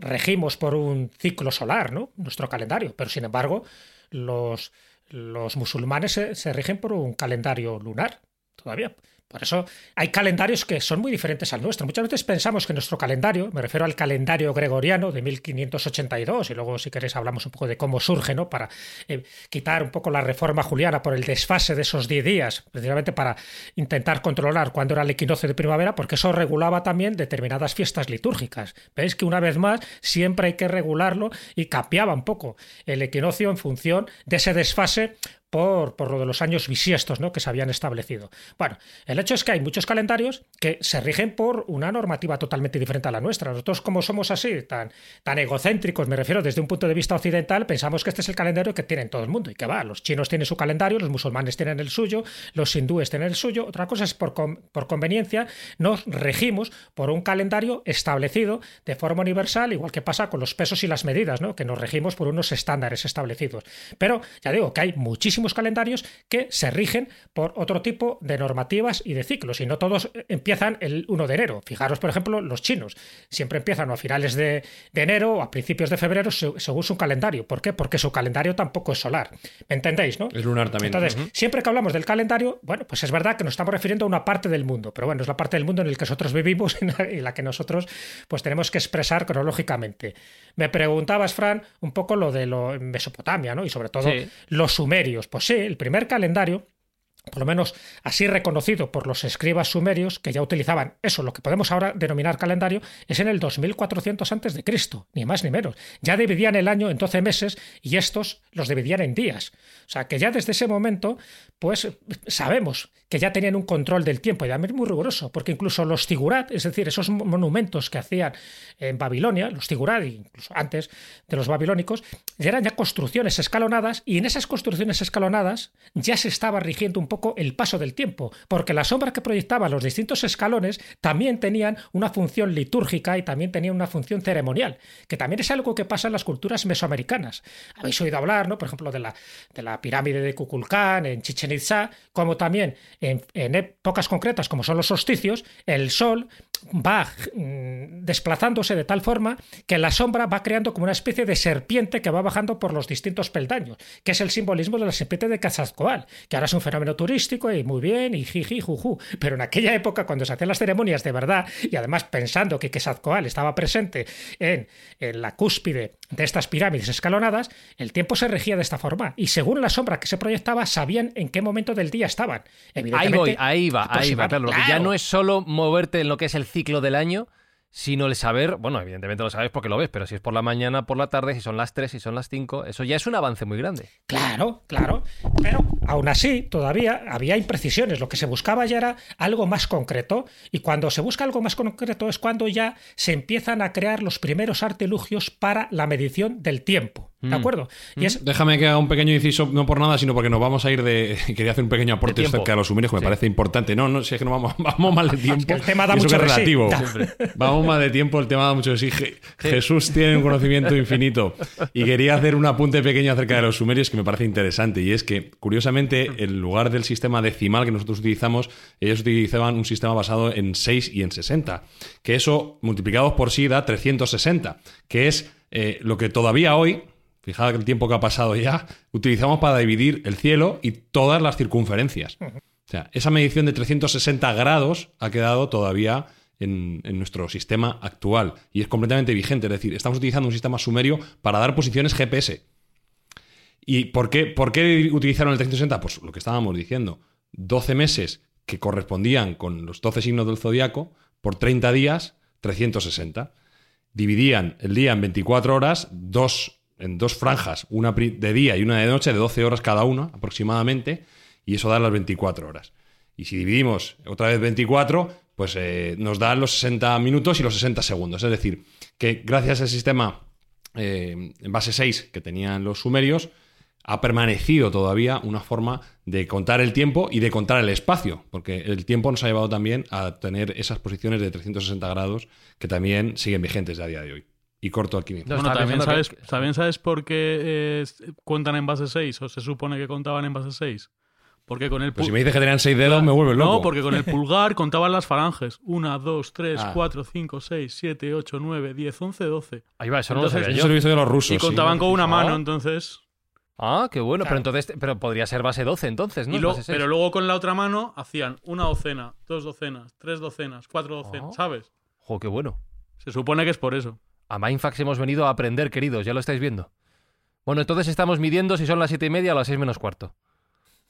regimos por un ciclo solar, ¿no? Nuestro calendario, pero sin embargo, los, los musulmanes se, se rigen por un calendario lunar, todavía. Por eso hay calendarios que son muy diferentes al nuestro. Muchas veces pensamos que nuestro calendario, me refiero al calendario gregoriano de 1582, y luego si queréis hablamos un poco de cómo surge, ¿no? Para eh, quitar un poco la reforma juliana por el desfase de esos 10 días, precisamente para intentar controlar cuándo era el equinoccio de primavera, porque eso regulaba también determinadas fiestas litúrgicas. Veis que una vez más siempre hay que regularlo y cambiaba un poco el equinoccio en función de ese desfase por, por, lo de los años bisiestos ¿no? que se habían establecido. Bueno, el hecho es que hay muchos calendarios que se rigen por una normativa totalmente diferente a la nuestra. Nosotros, como somos así, tan, tan egocéntricos, me refiero desde un punto de vista occidental, pensamos que este es el calendario que tiene todo el mundo y que va. Los chinos tienen su calendario, los musulmanes tienen el suyo, los hindúes tienen el suyo. Otra cosa es por, por conveniencia, nos regimos por un calendario establecido de forma universal, igual que pasa con los pesos y las medidas, ¿no? que nos regimos por unos estándares establecidos. Pero ya digo que hay muchísimos calendarios que se rigen por otro tipo de normativas y de ciclos, y no todos empiezan el 1 de enero. Fijaros, por ejemplo, los chinos siempre empiezan a finales de, de enero o a principios de febrero según su calendario. ¿Por qué? Porque su calendario tampoco es solar. ¿Me entendéis, no? Es lunar también. Entonces, uh -huh. siempre que hablamos del calendario, bueno, pues es verdad que nos estamos refiriendo a una parte del mundo, pero bueno, es la parte del mundo en el que nosotros vivimos y en la que nosotros pues tenemos que expresar cronológicamente. Me preguntabas, Fran, un poco lo de lo en Mesopotamia, ¿no? Y sobre todo Sí. los sumerios. Pues sí, el primer calendario por lo menos así reconocido por los escribas sumerios que ya utilizaban eso, lo que podemos ahora denominar calendario, es en el 2400 antes de Cristo, ni más ni menos. Ya dividían el año en 12 meses y estos los dividían en días. O sea, que ya desde ese momento, pues sabemos que ya tenían un control del tiempo y además muy riguroso, porque incluso los tigurat, es decir, esos monumentos que hacían en Babilonia, los tigurat, incluso antes de los babilónicos, ya eran ya construcciones escalonadas y en esas construcciones escalonadas ya se estaba rigiendo un poco el paso del tiempo, porque las sombras que proyectaban los distintos escalones también tenían una función litúrgica y también tenían una función ceremonial, que también es algo que pasa en las culturas mesoamericanas. Habéis oído hablar, ¿no? por ejemplo, de la, de la pirámide de Kukulcán en Chichen Itza, como también en, épocas concretas, como son los solsticios, el sol va mm, desplazándose de tal forma que la sombra va creando como una especie de serpiente que va bajando por los distintos peldaños, que es el simbolismo de la serpiente de Quetzalcóatl, que ahora es un fenómeno turístico y muy bien, y jiji, juju. Pero en aquella época, cuando se hacían las ceremonias de verdad, y además pensando que Quetzalcóatl estaba presente en, en la cúspide de estas pirámides escalonadas, el tiempo se regía de esta forma. Y según la sombra que se proyectaba, sabían en qué momento del día estaban. Ahí voy, ahí va, ahí va. Claro, ya no es solo moverte en lo que es el ciclo del año, sino el saber, bueno, evidentemente lo sabes porque lo ves, pero si es por la mañana, por la tarde, si son las 3, si son las 5, eso ya es un avance muy grande. Claro, claro. Pero aún así, todavía había imprecisiones. Lo que se buscaba ya era algo más concreto. Y cuando se busca algo más concreto es cuando ya se empiezan a crear los primeros artilugios para la medición del tiempo. ¿De mm. acuerdo? Y es... Déjame que haga un pequeño inciso, no por nada, sino porque nos vamos a ir de. Quería hacer un pequeño aporte acerca de los sumerios que me parece importante. No, no, si es que no vamos, vamos mal de tiempo. el tema da mucho es relativo. Vamos mal de tiempo, el tema da mucho de sí. Jesús tiene un conocimiento infinito. Y quería hacer un apunte pequeño acerca de los sumerios que me parece interesante. Y es que, curiosamente, en lugar del sistema decimal que nosotros utilizamos, ellos utilizaban un sistema basado en 6 y en 60. Que eso, multiplicado por sí, da 360. Que es eh, lo que todavía hoy Fijad el tiempo que ha pasado ya, utilizamos para dividir el cielo y todas las circunferencias. O sea, esa medición de 360 grados ha quedado todavía en, nuestro sistema actual y es completamente vigente. Es decir, estamos utilizando un sistema sumerio para dar posiciones GPS. ¿Y por qué, por qué utilizaron el 360? Pues lo que estábamos diciendo. 12 meses que correspondían con los 12 signos del zodiaco, por 30 días, 360. Dividían el día en 24 horas, dos en dos franjas, una de día y una de noche, de 12 horas cada una aproximadamente, y eso da las 24 horas. Y si dividimos otra vez 24, pues eh, nos da los 60 minutos y los 60 segundos. Es decir, que gracias al sistema eh, en base 6 que tenían los sumerios, ha permanecido todavía una forma de contar el tiempo y de contar el espacio, porque el tiempo nos ha llevado también a tener esas posiciones de 360 grados que también siguen vigentes a día de hoy y corto aquí bueno, ¿también sabes, ¿también sabes por qué eh, cuentan en base 6 o se supone que contaban en base 6? Porque con el pues si me dices que tenían 6 dedos, me vuelve loco. No, porque con el pulgar contaban las falanges. 1, 2, 3, 4, 5, 6, 7, 8, 9, 10, 11, 12. Ahí va, eso no lo sabía yo. Eso lo he visto de los rusos. Y contaban con una mano, entonces... Ah, qué bueno. Pero entonces, pero podría ser base 12 entonces, ¿no? pero luego con la otra mano hacían una docena, dos docenas, tres docenas, cuatro docenas, ah. ¿sabes? Jo, qué bueno. Se supone que es por eso. A Mindfax hemos venido a aprender, queridos, ya lo estáis viendo. Bueno, entonces estamos midiendo si son las siete y media o las seis menos cuarto.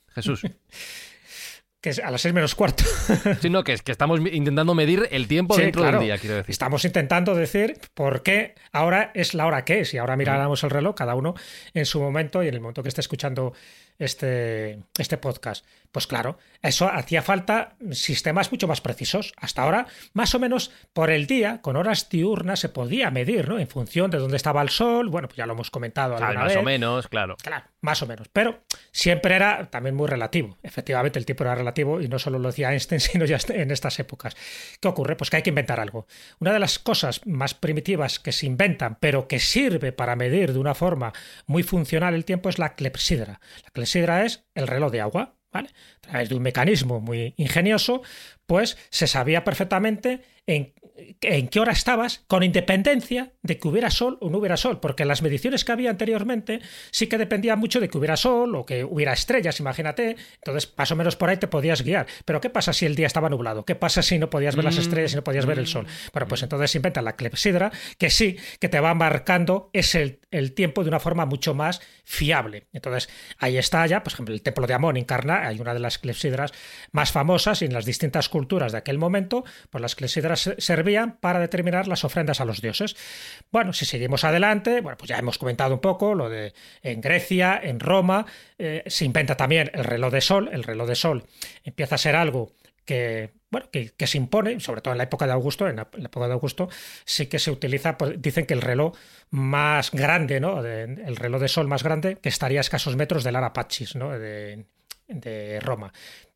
Jesús. que es a las seis menos cuarto. sí, no, que, es, que estamos intentando medir el tiempo dentro del día, quiero decir. Estamos intentando decir por qué ahora es la hora que es. Y ahora miráramos el reloj, cada uno en su momento y en el momento que esté escuchando este, este podcast. Pues claro, eso hacía falta sistemas mucho más precisos. Hasta ahora, más o menos por el día, con horas diurnas, se podía medir, ¿no? En función de dónde estaba el sol. Bueno, pues ya lo hemos comentado alguna más o menos, claro. Claro, más o menos. Pero siempre era también muy relativo. Efectivamente, el tiempo era relativo y no solo lo decía Einstein, sino ya en estas épocas. ¿Qué ocurre? Pues que hay que inventar algo. Una de las cosas más primitivas que se inventan, pero que sirve para medir de una forma muy funcional el tiempo, es la clepsidra. La clepsidra es el reloj de agua. ¿Vale? A través de un mecanismo muy ingenioso, pues se sabía perfectamente en en qué hora estabas, con independencia de que hubiera sol o no hubiera sol, porque las mediciones que había anteriormente sí que dependían mucho de que hubiera sol o que hubiera estrellas, imagínate, entonces más o menos por ahí te podías guiar. Pero ¿qué pasa si el día estaba nublado? ¿Qué pasa si no podías ver las mm. estrellas y no podías ver el sol? Bueno, pues entonces inventa la clepsidra, que sí, que te va marcando ese el, tiempo de una forma mucho más fiable. Entonces ahí está ya, por ejemplo, el templo de Amón encarna, hay una de las clepsidras más famosas y en las distintas culturas de aquel momento, pues las clepsidras servían para determinar las ofrendas a los dioses. Bueno, si seguimos adelante, bueno, pues ya hemos comentado un poco lo de en Grecia, en Roma, eh, se inventa también el reloj de sol. El reloj de sol empieza a ser algo que, bueno, que, se impone, sobre todo en la época de Augusto, en la, época de Augusto sí que se utiliza, pues, dicen que el reloj más grande, ¿no? el reloj de sol más grande, que estaría a escasos metros del Arapachis, ¿no? De, de Roma.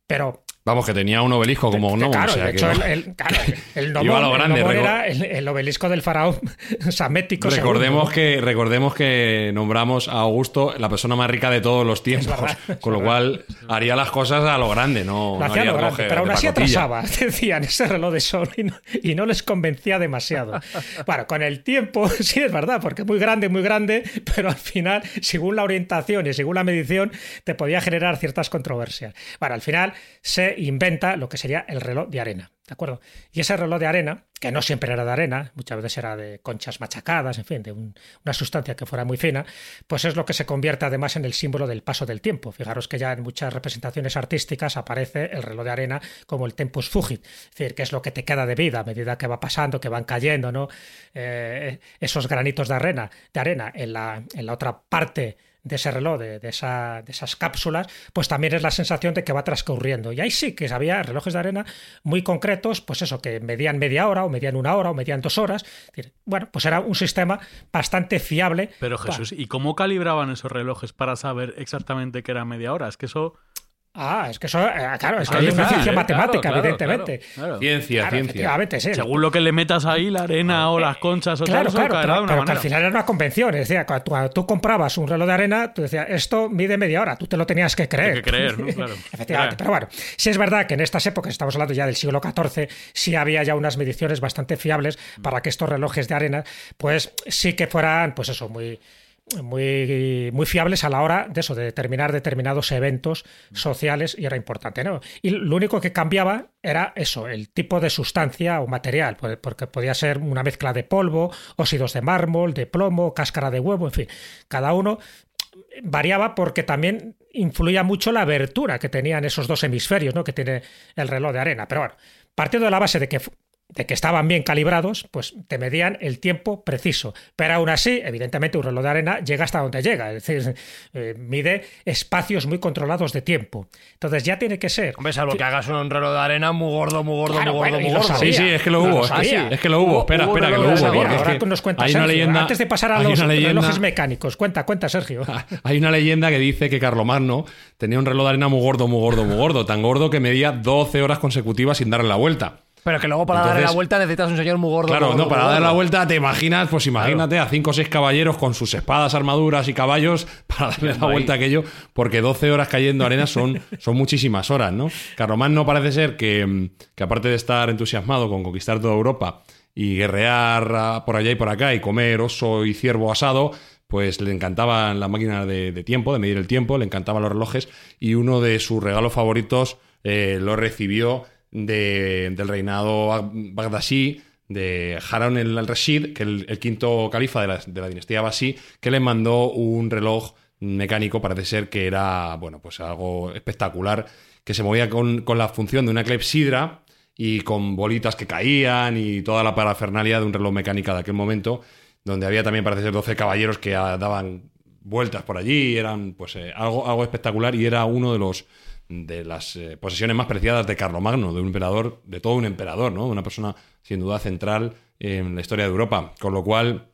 Pero Vamos, que tenía un obelisco como un Claro, o sea, de hecho, el, el- claro, el lo grande, era el, el obelisco del faraón samético. Recordemos segundo, que, recordemos que nombramos a Augusto la persona más rica de todos los tiempos, verdad, con lo cual haría las cosas a lo grande, no, Lo no hacía haría lo grande, pero aún así pacotilla. atrasaba, decían, ese reloj de sol y no, y no les convencía demasiado. Bueno, con el tiempo, sí es verdad, porque muy grande, muy grande, pero al final, según la orientación y según la medición, te podía generar ciertas controversias. Bueno, al final se inventa lo que sería el reloj de arena. ¿De acuerdo? Y ese reloj de arena, que no siempre era de arena, muchas veces era de conchas machacadas, en fin, de un- una sustancia que fuera muy fina, pues es lo que se convierte además en el símbolo del paso del tiempo. Fijaros que ya en muchas representaciones artísticas aparece el reloj de arena como el tempus fugit, es decir, que es lo que te queda de vida a medida que va pasando, que van cayendo, ¿no? Eh, esos granitos de arena, de arena en la, en la otra parte de ese reloj, de, de esa- de esas cápsulas, pues también es la sensación de que va transcurriendo. Y ahí sí que había relojes de arena muy concretos, pues eso, que medían media hora, o medían una hora, o medían dos horas. Bueno, pues era un sistema bastante fiable. Pero Jesús, ¿y cómo calibraban esos relojes para saber exactamente que era media hora? Es que eso. Ah, es que eso, eh, claro, es que Ah, hay una difícil, ciencia ¿eh? matemática, Claro, evidentemente. Claro. Ciencia, Claro, ciencia. efectivamente, sí. Según lo que le metas ahí, la arena o las conchas o Eh, Claro, tal, claro, pero, de una pero que al final era una convención. Es decir, cuando, cuando tú comprabas un reloj de arena, tú decías, esto mide media hora, tú te lo tenías que creer. Hay que creer, ¿no? Claro. Efectivamente. Claro. Pero bueno, sí es verdad que en estas épocas, estamos hablando ya del siglo XIV, sí había ya unas mediciones bastante fiables para que estos relojes de arena, pues sí que fueran, pues eso, muy muy, muy fiables a la hora de eso, de determinar determinados eventos sociales y era importante, ¿no? Y lo único que cambiaba era eso, el tipo de sustancia o material, porque podía ser una mezcla de polvo, óxidos de mármol, de plomo, cáscara de huevo, en fin, cada uno variaba porque también influía mucho la abertura que tenían esos dos hemisferios, ¿no? Que tiene el reloj de arena. Pero bueno, partiendo de la base de que de que estaban bien calibrados, pues te medían el tiempo preciso. Pero aún así, evidentemente, un reloj de arena llega hasta donde llega, es decir, eh, mide espacios muy controlados de tiempo. Entonces ya tiene que ser. Hombre, salvo que hagas un reloj de arena muy gordo, muy gordo, Claro, muy gordo, bueno, muy gordo. Sí, sí, es que lo No hubo. es, que, es que lo hubo. Espera, Hubo espera, que reloj lo hubo. es Ahora que nos cuenta hay una Sergio. leyenda. Antes de pasar a los leyenda- relojes mecánicos, cuenta, cuenta, Sergio. Hay una leyenda que dice que Carlomagno tenía un reloj de arena muy gordo, muy gordo, muy gordo, tan gordo que medía 12 horas consecutivas sin darle la vuelta. Pero que luego para darle Entonces- la vuelta necesitas un señor muy gordo. Claro, no, para darle la vuelta te imaginas, pues imagínate a cinco o seis caballeros con sus espadas, armaduras y caballos para darle la vuelta a aquello, porque 12 horas cayendo arena son, son muchísimas horas, ¿no? Carlomagno parece ser que, mm, que aparte de estar entusiasmado con conquistar toda Europa y guerrear ah, por allá y por acá y comer oso y ciervo asado, pues le encantaban las máquinas de, de tiempo, de medir el tiempo, le encantaban los relojes y uno de sus regalos favoritos eh, lo recibió de- del reinado Bagdasí de Harun el al-Rashid, que el, el quinto califa de la, dinastía Basí, que le mandó un reloj mecánico, parece ser que era, bueno, pues algo espectacular, que se movía con, con la función de una clepsidra y con bolitas que caían y toda la parafernalia de un reloj mecánico de aquel momento, donde había también, parece ser, 12 caballeros que daban vueltas por allí, eran pues eh, algo, algo espectacular y era uno de los de las eh, posesiones más preciadas de Carlomagno, de un emperador, de todo un emperador, ¿no? Una persona sin duda central en la historia de Europa. Con lo cual,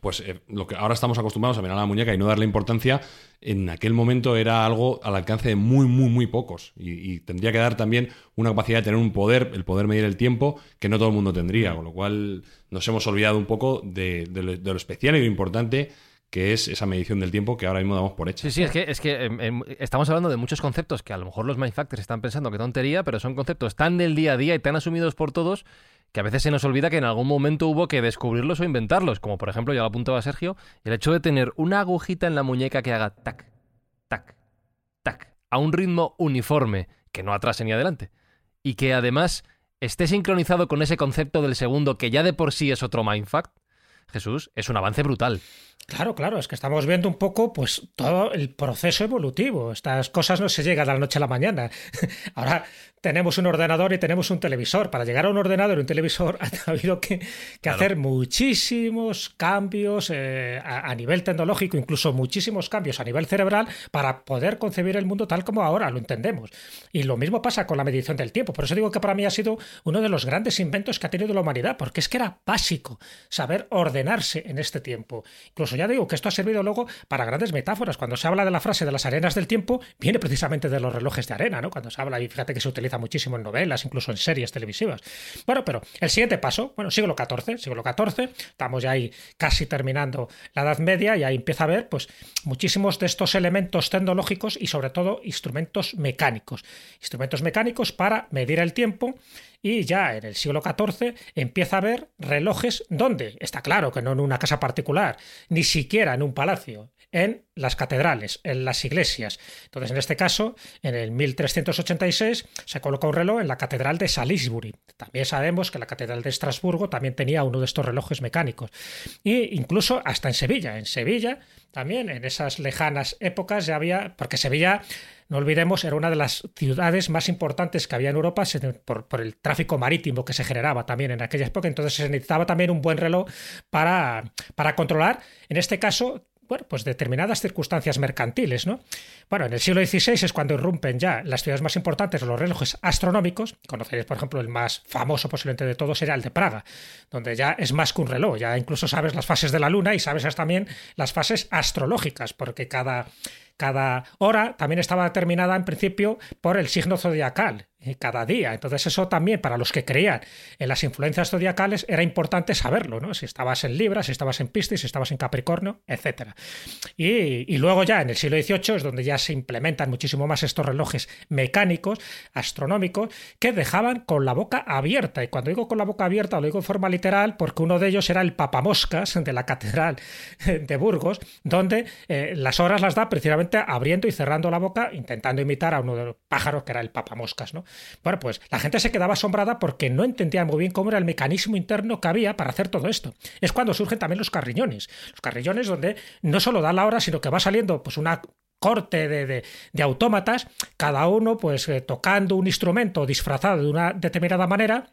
pues eh, lo que ahora estamos acostumbrados a mirar a la muñeca y no darle importancia, en aquel momento era algo al alcance de muy, muy, muy pocos. Y, tendría que dar también una capacidad de tener un poder, el poder medir el tiempo, que no todo el mundo tendría. Con lo cual nos hemos olvidado un poco de lo especial y lo importante que es esa medición del tiempo que ahora mismo damos por hecha. Sí, sí, es que, es que em, em, estamos hablando de muchos conceptos que a lo mejor los manufacturers están pensando que tontería, pero son conceptos tan del día a día y tan asumidos por todos que a veces se nos olvida que en algún momento hubo que descubrirlos o inventarlos, como por ejemplo, ya lo apuntaba Sergio, el hecho de tener una agujita en la muñeca que haga tac, tac, tac, a un ritmo uniforme, que no atrase ni adelante, y que además esté sincronizado con ese concepto del segundo que ya de por sí es otro mindfact, Jesús, es un avance brutal. Claro, claro, es que estamos viendo un poco pues todo el proceso evolutivo. Estas cosas no se llegan de la noche a la mañana. Ahora tenemos un ordenador y tenemos un televisor. Para llegar a un ordenador y un televisor ha habido que, que hacer muchísimos cambios eh, a, a nivel tecnológico, incluso muchísimos cambios a nivel cerebral para poder concebir el mundo tal como ahora lo entendemos. Y lo mismo pasa con la medición del tiempo. Por eso digo que para mí ha sido uno de los grandes inventos que ha tenido la humanidad, porque es que era básico saber ordenar en este tiempo. Incluso ya digo que esto ha servido luego para grandes metáforas. Cuando se habla de la frase de las arenas del tiempo, viene precisamente de los relojes de arena, ¿no? Cuando se habla, y fíjate que se utiliza muchísimo en novelas, incluso en series televisivas. Bueno, pero el siguiente paso, bueno, siglo XIV, siglo XIV, estamos ya ahí casi terminando la Edad Media y ahí empieza a haber, pues, muchísimos de estos elementos tecnológicos y sobre todo instrumentos mecánicos. Instrumentos mecánicos para medir el tiempo y ya en el siglo XIV empieza a haber relojes donde, está claro que no en una casa particular, ni siquiera en un palacio, en las catedrales, en las iglesias. Entonces, en este caso, en el 1386 se coloca un reloj en la catedral de Salisbury. También sabemos que la catedral de Estrasburgo también tenía uno de estos relojes mecánicos. Y incluso hasta en Sevilla. En Sevilla, también en esas lejanas épocas ya había, porque Sevilla no olvidemos, era una de las ciudades más importantes que había en Europa por, por, el tráfico marítimo que se generaba también en aquella época. Entonces se necesitaba también un buen reloj para, para controlar, en este caso, bueno, pues determinadas circunstancias mercantiles, ¿no? Bueno, en el siglo XVI es cuando irrumpen ya las ciudades más importantes los relojes astronómicos. Conoceréis, por ejemplo, el más famoso posiblemente de todos era el de Praga, donde ya es más que un reloj, ya incluso sabes las fases de la luna y sabes también las fases astrológicas, porque cada cada hora también estaba determinada en principio por el signo zodiacal eh, cada día. Entonces eso también para los que creían en las influencias zodiacales era importante saberlo, ¿no? Si estabas en Libra, si estabas en Piscis, si estabas en Capricornio, etc. Y, luego ya en el siglo XVIII es donde ya se implementan muchísimo más estos relojes mecánicos, astronómicos, que dejaban con la boca abierta. Y cuando digo con la boca abierta lo digo en forma literal porque uno de ellos era el papamoscas de la Catedral de Burgos, donde eh, las horas las da precisamente abriendo y cerrando la boca, intentando imitar a uno de los pájaros que era el papamoscas, ¿no? Bueno, pues la gente se quedaba asombrada porque no entendía muy bien cómo era el mecanismo interno que había para hacer todo esto. Es cuando surgen también los carriñones. Los carriñones donde no solo da la hora, sino que va saliendo pues una corte de, de, autómatas, cada uno pues eh, tocando un instrumento disfrazado de una determinada manera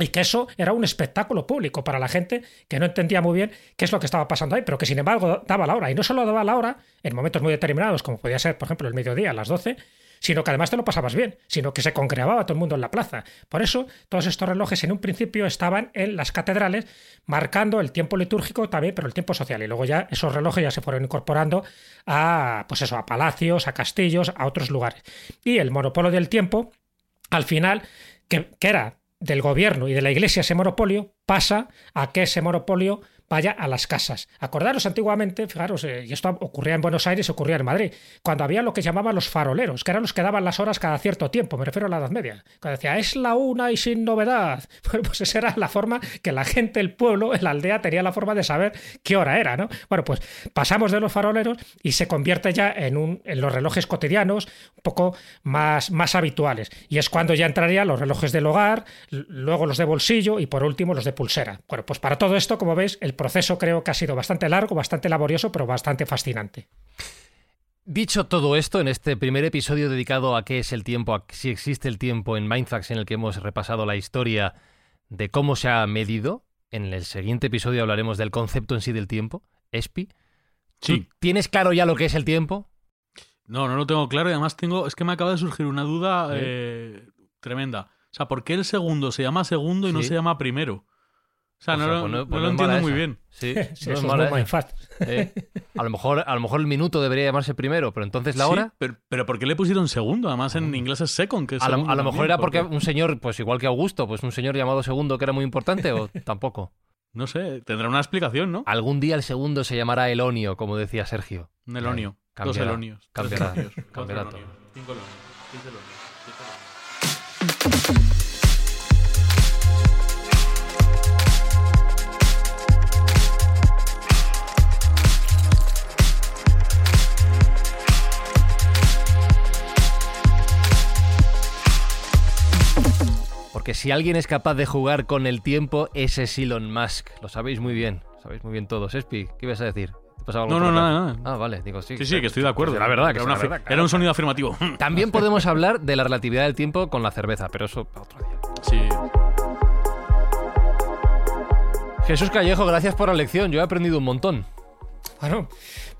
y que eso era un espectáculo público para la gente que no entendía muy bien qué es lo que estaba pasando ahí, pero que sin embargo daba la hora. Y no solo daba la hora en momentos muy determinados, como podía ser, por ejemplo, el mediodía a las 12, sino que además te lo pasabas bien, sino que se congregaba todo el mundo en la plaza. Por eso, todos estos relojes en un principio estaban en las catedrales, marcando el tiempo litúrgico también, pero el tiempo social. Y luego ya esos relojes ya se fueron incorporando a, pues eso, a palacios, a castillos, a otros lugares. Y el monopolio del tiempo, al final, que, que era del gobierno y de la iglesia ese monopolio pasa a que ese monopolio vaya a las casas. Acordaros antiguamente, fijaros, eh, y esto ocurría en Buenos Aires, ocurría en Madrid, cuando había lo que llamaban los faroleros, que eran los que daban las horas cada cierto tiempo, me refiero a la Edad Media. Cuando decía, es la una y sin novedad. Bueno, pues esa era la forma que la gente, el pueblo, la aldea tenía la forma de saber qué hora era, ¿no? Bueno, pues pasamos de los faroleros y se convierte ya en, un, en los relojes cotidianos, un poco más, más habituales. Y es cuando ya entrarían los relojes del hogar, luego los de bolsillo y por último los de pulsera. Bueno, pues para todo esto, como veis, el proceso creo que ha sido bastante largo, bastante laborioso, pero bastante fascinante. Dicho todo esto, en este primer episodio dedicado a qué es el tiempo, a si existe el tiempo en Mindfax, en el que hemos repasado la historia de cómo se ha medido, en el siguiente episodio hablaremos del concepto en sí del tiempo, ESPI. Sí. ¿Tienes claro ya lo que es el tiempo? No, no lo tengo claro y además tengo, es que me acaba de surgir una duda eh, tremenda. O sea, ¿por qué el segundo se llama segundo y no se llama primero? O sea, O no, sea, lo- pues no- no pues lo no es mala entiendo muy esa. bien. Sí, Sí, no eso es mala. Eh, a, lo mejor, a lo mejor el minuto debería llamarse primero, pero entonces la Sí, hora... pero, pero ¿por qué le pusieron segundo? Además en inglés es second, que es A lo, segundo a lo mejor era porque porque- un señor, pues igual que Augusto, pues un señor llamado Segundo que era muy importante o tampoco. No sé, tendrá una explicación, ¿no? Algún día el segundo se llamará Elonio, como decía Sergio. Un elonio. Eh, dos elonios. Cinco elonios. Seis elonios. siete elonios. Porque si alguien es capaz de jugar con el tiempo, ese es Elon Musk. Lo sabéis muy bien. Lo sabéis muy bien todos. Espi, ¿qué ibas a decir? ¿Te pasaba algo No, no, la nada. Ah, vale, digo sí. Sí, sí, que estoy de acuerdo. Pues era verdad, que era, una la verdad, era un sonido afirmativo. También podemos hablar de la relatividad del tiempo con la cerveza, pero eso para otro día. Sí. Jesús Callejo, gracias por la lección. Yo he aprendido un montón. Bueno,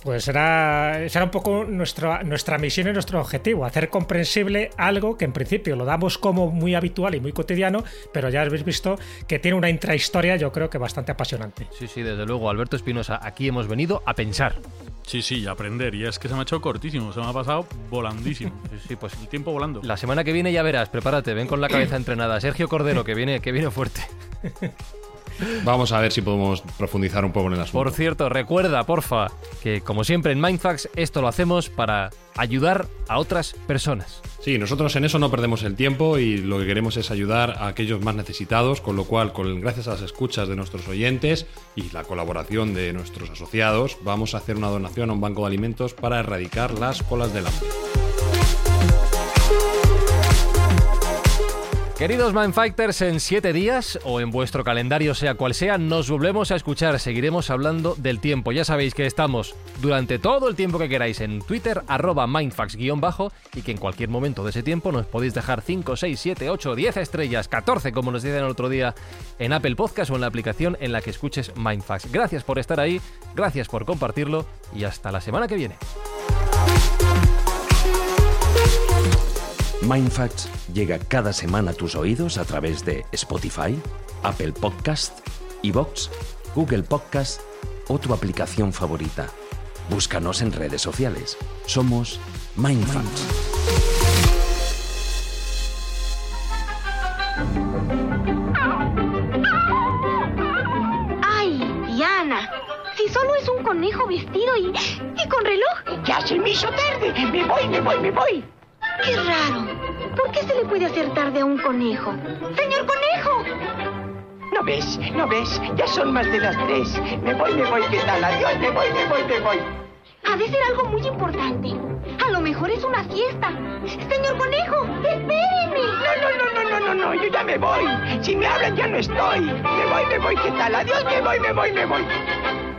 Pues será, será un poco nuestra, nuestra misión y nuestro objetivo, hacer comprensible algo que en principio lo damos como muy habitual y muy cotidiano, pero ya habéis visto que tiene una intrahistoria yo creo que bastante apasionante. Sí, sí, desde luego, Alberto Espinosa, aquí hemos venido a pensar. Sí, sí, y aprender. Y es que se me ha hecho cortísimo, se me ha pasado volandísimo. Sí, sí, pues El tiempo volando. la semana que viene ya verás, prepárate, ven con la cabeza entrenada. Sergio Cordero, que viene, que viene fuerte. Vamos a ver si podemos profundizar un poco en el asunto. Por cierto, recuerda, porfa, que como siempre en Mindfax esto lo hacemos para ayudar a otras personas. Sí, nosotros en eso no perdemos el tiempo y lo que queremos es ayudar a aquellos más necesitados, con lo cual, con, gracias a las escuchas de nuestros oyentes y la colaboración de nuestros asociados, vamos a hacer una donación a un banco de alimentos para erradicar las colas del hambre. Queridos Mindfighters, en siete días, o en vuestro calendario sea cual sea, nos volvemos a escuchar. Seguiremos hablando del tiempo. Ya sabéis que estamos durante todo el tiempo que queráis en Twitter, arroba mindfax-bajo, y que en cualquier momento de ese tiempo nos podéis dejar 5, 6, 7, 8, 10 estrellas, 14, como nos dicen el otro día, en Apple Podcast o en la aplicación en la que escuches Mindfax. Gracias por estar ahí, gracias por compartirlo, y hasta la semana que viene. Mindfacts llega cada semana a tus oídos a través de Spotify, Apple Podcast, Evox, Google Podcast o tu aplicación favorita. Búscanos en redes sociales. Somos Mindfacts. ¡Ay, Diana! Si solo es un conejo vestido y, y con reloj. Ya se me hizo tarde. Me voy, me voy, me voy. ¡Qué raro! ¿Por qué se le puede hacer tarde a un conejo? ¡Señor conejo! ¿No ves? ¿No ves? Ya son más de las tres. Me voy, me voy. ¿Qué tal? Adiós. Me voy, me voy, me voy. Ha de ser algo muy importante. A lo mejor es una fiesta. Señor conejo, espéreme. No, no, no, no, no, no, no. Yo ya me voy. Si me hablan ya no estoy. Me voy, me voy. ¿Qué tal? Adiós. Me voy, me voy, me voy.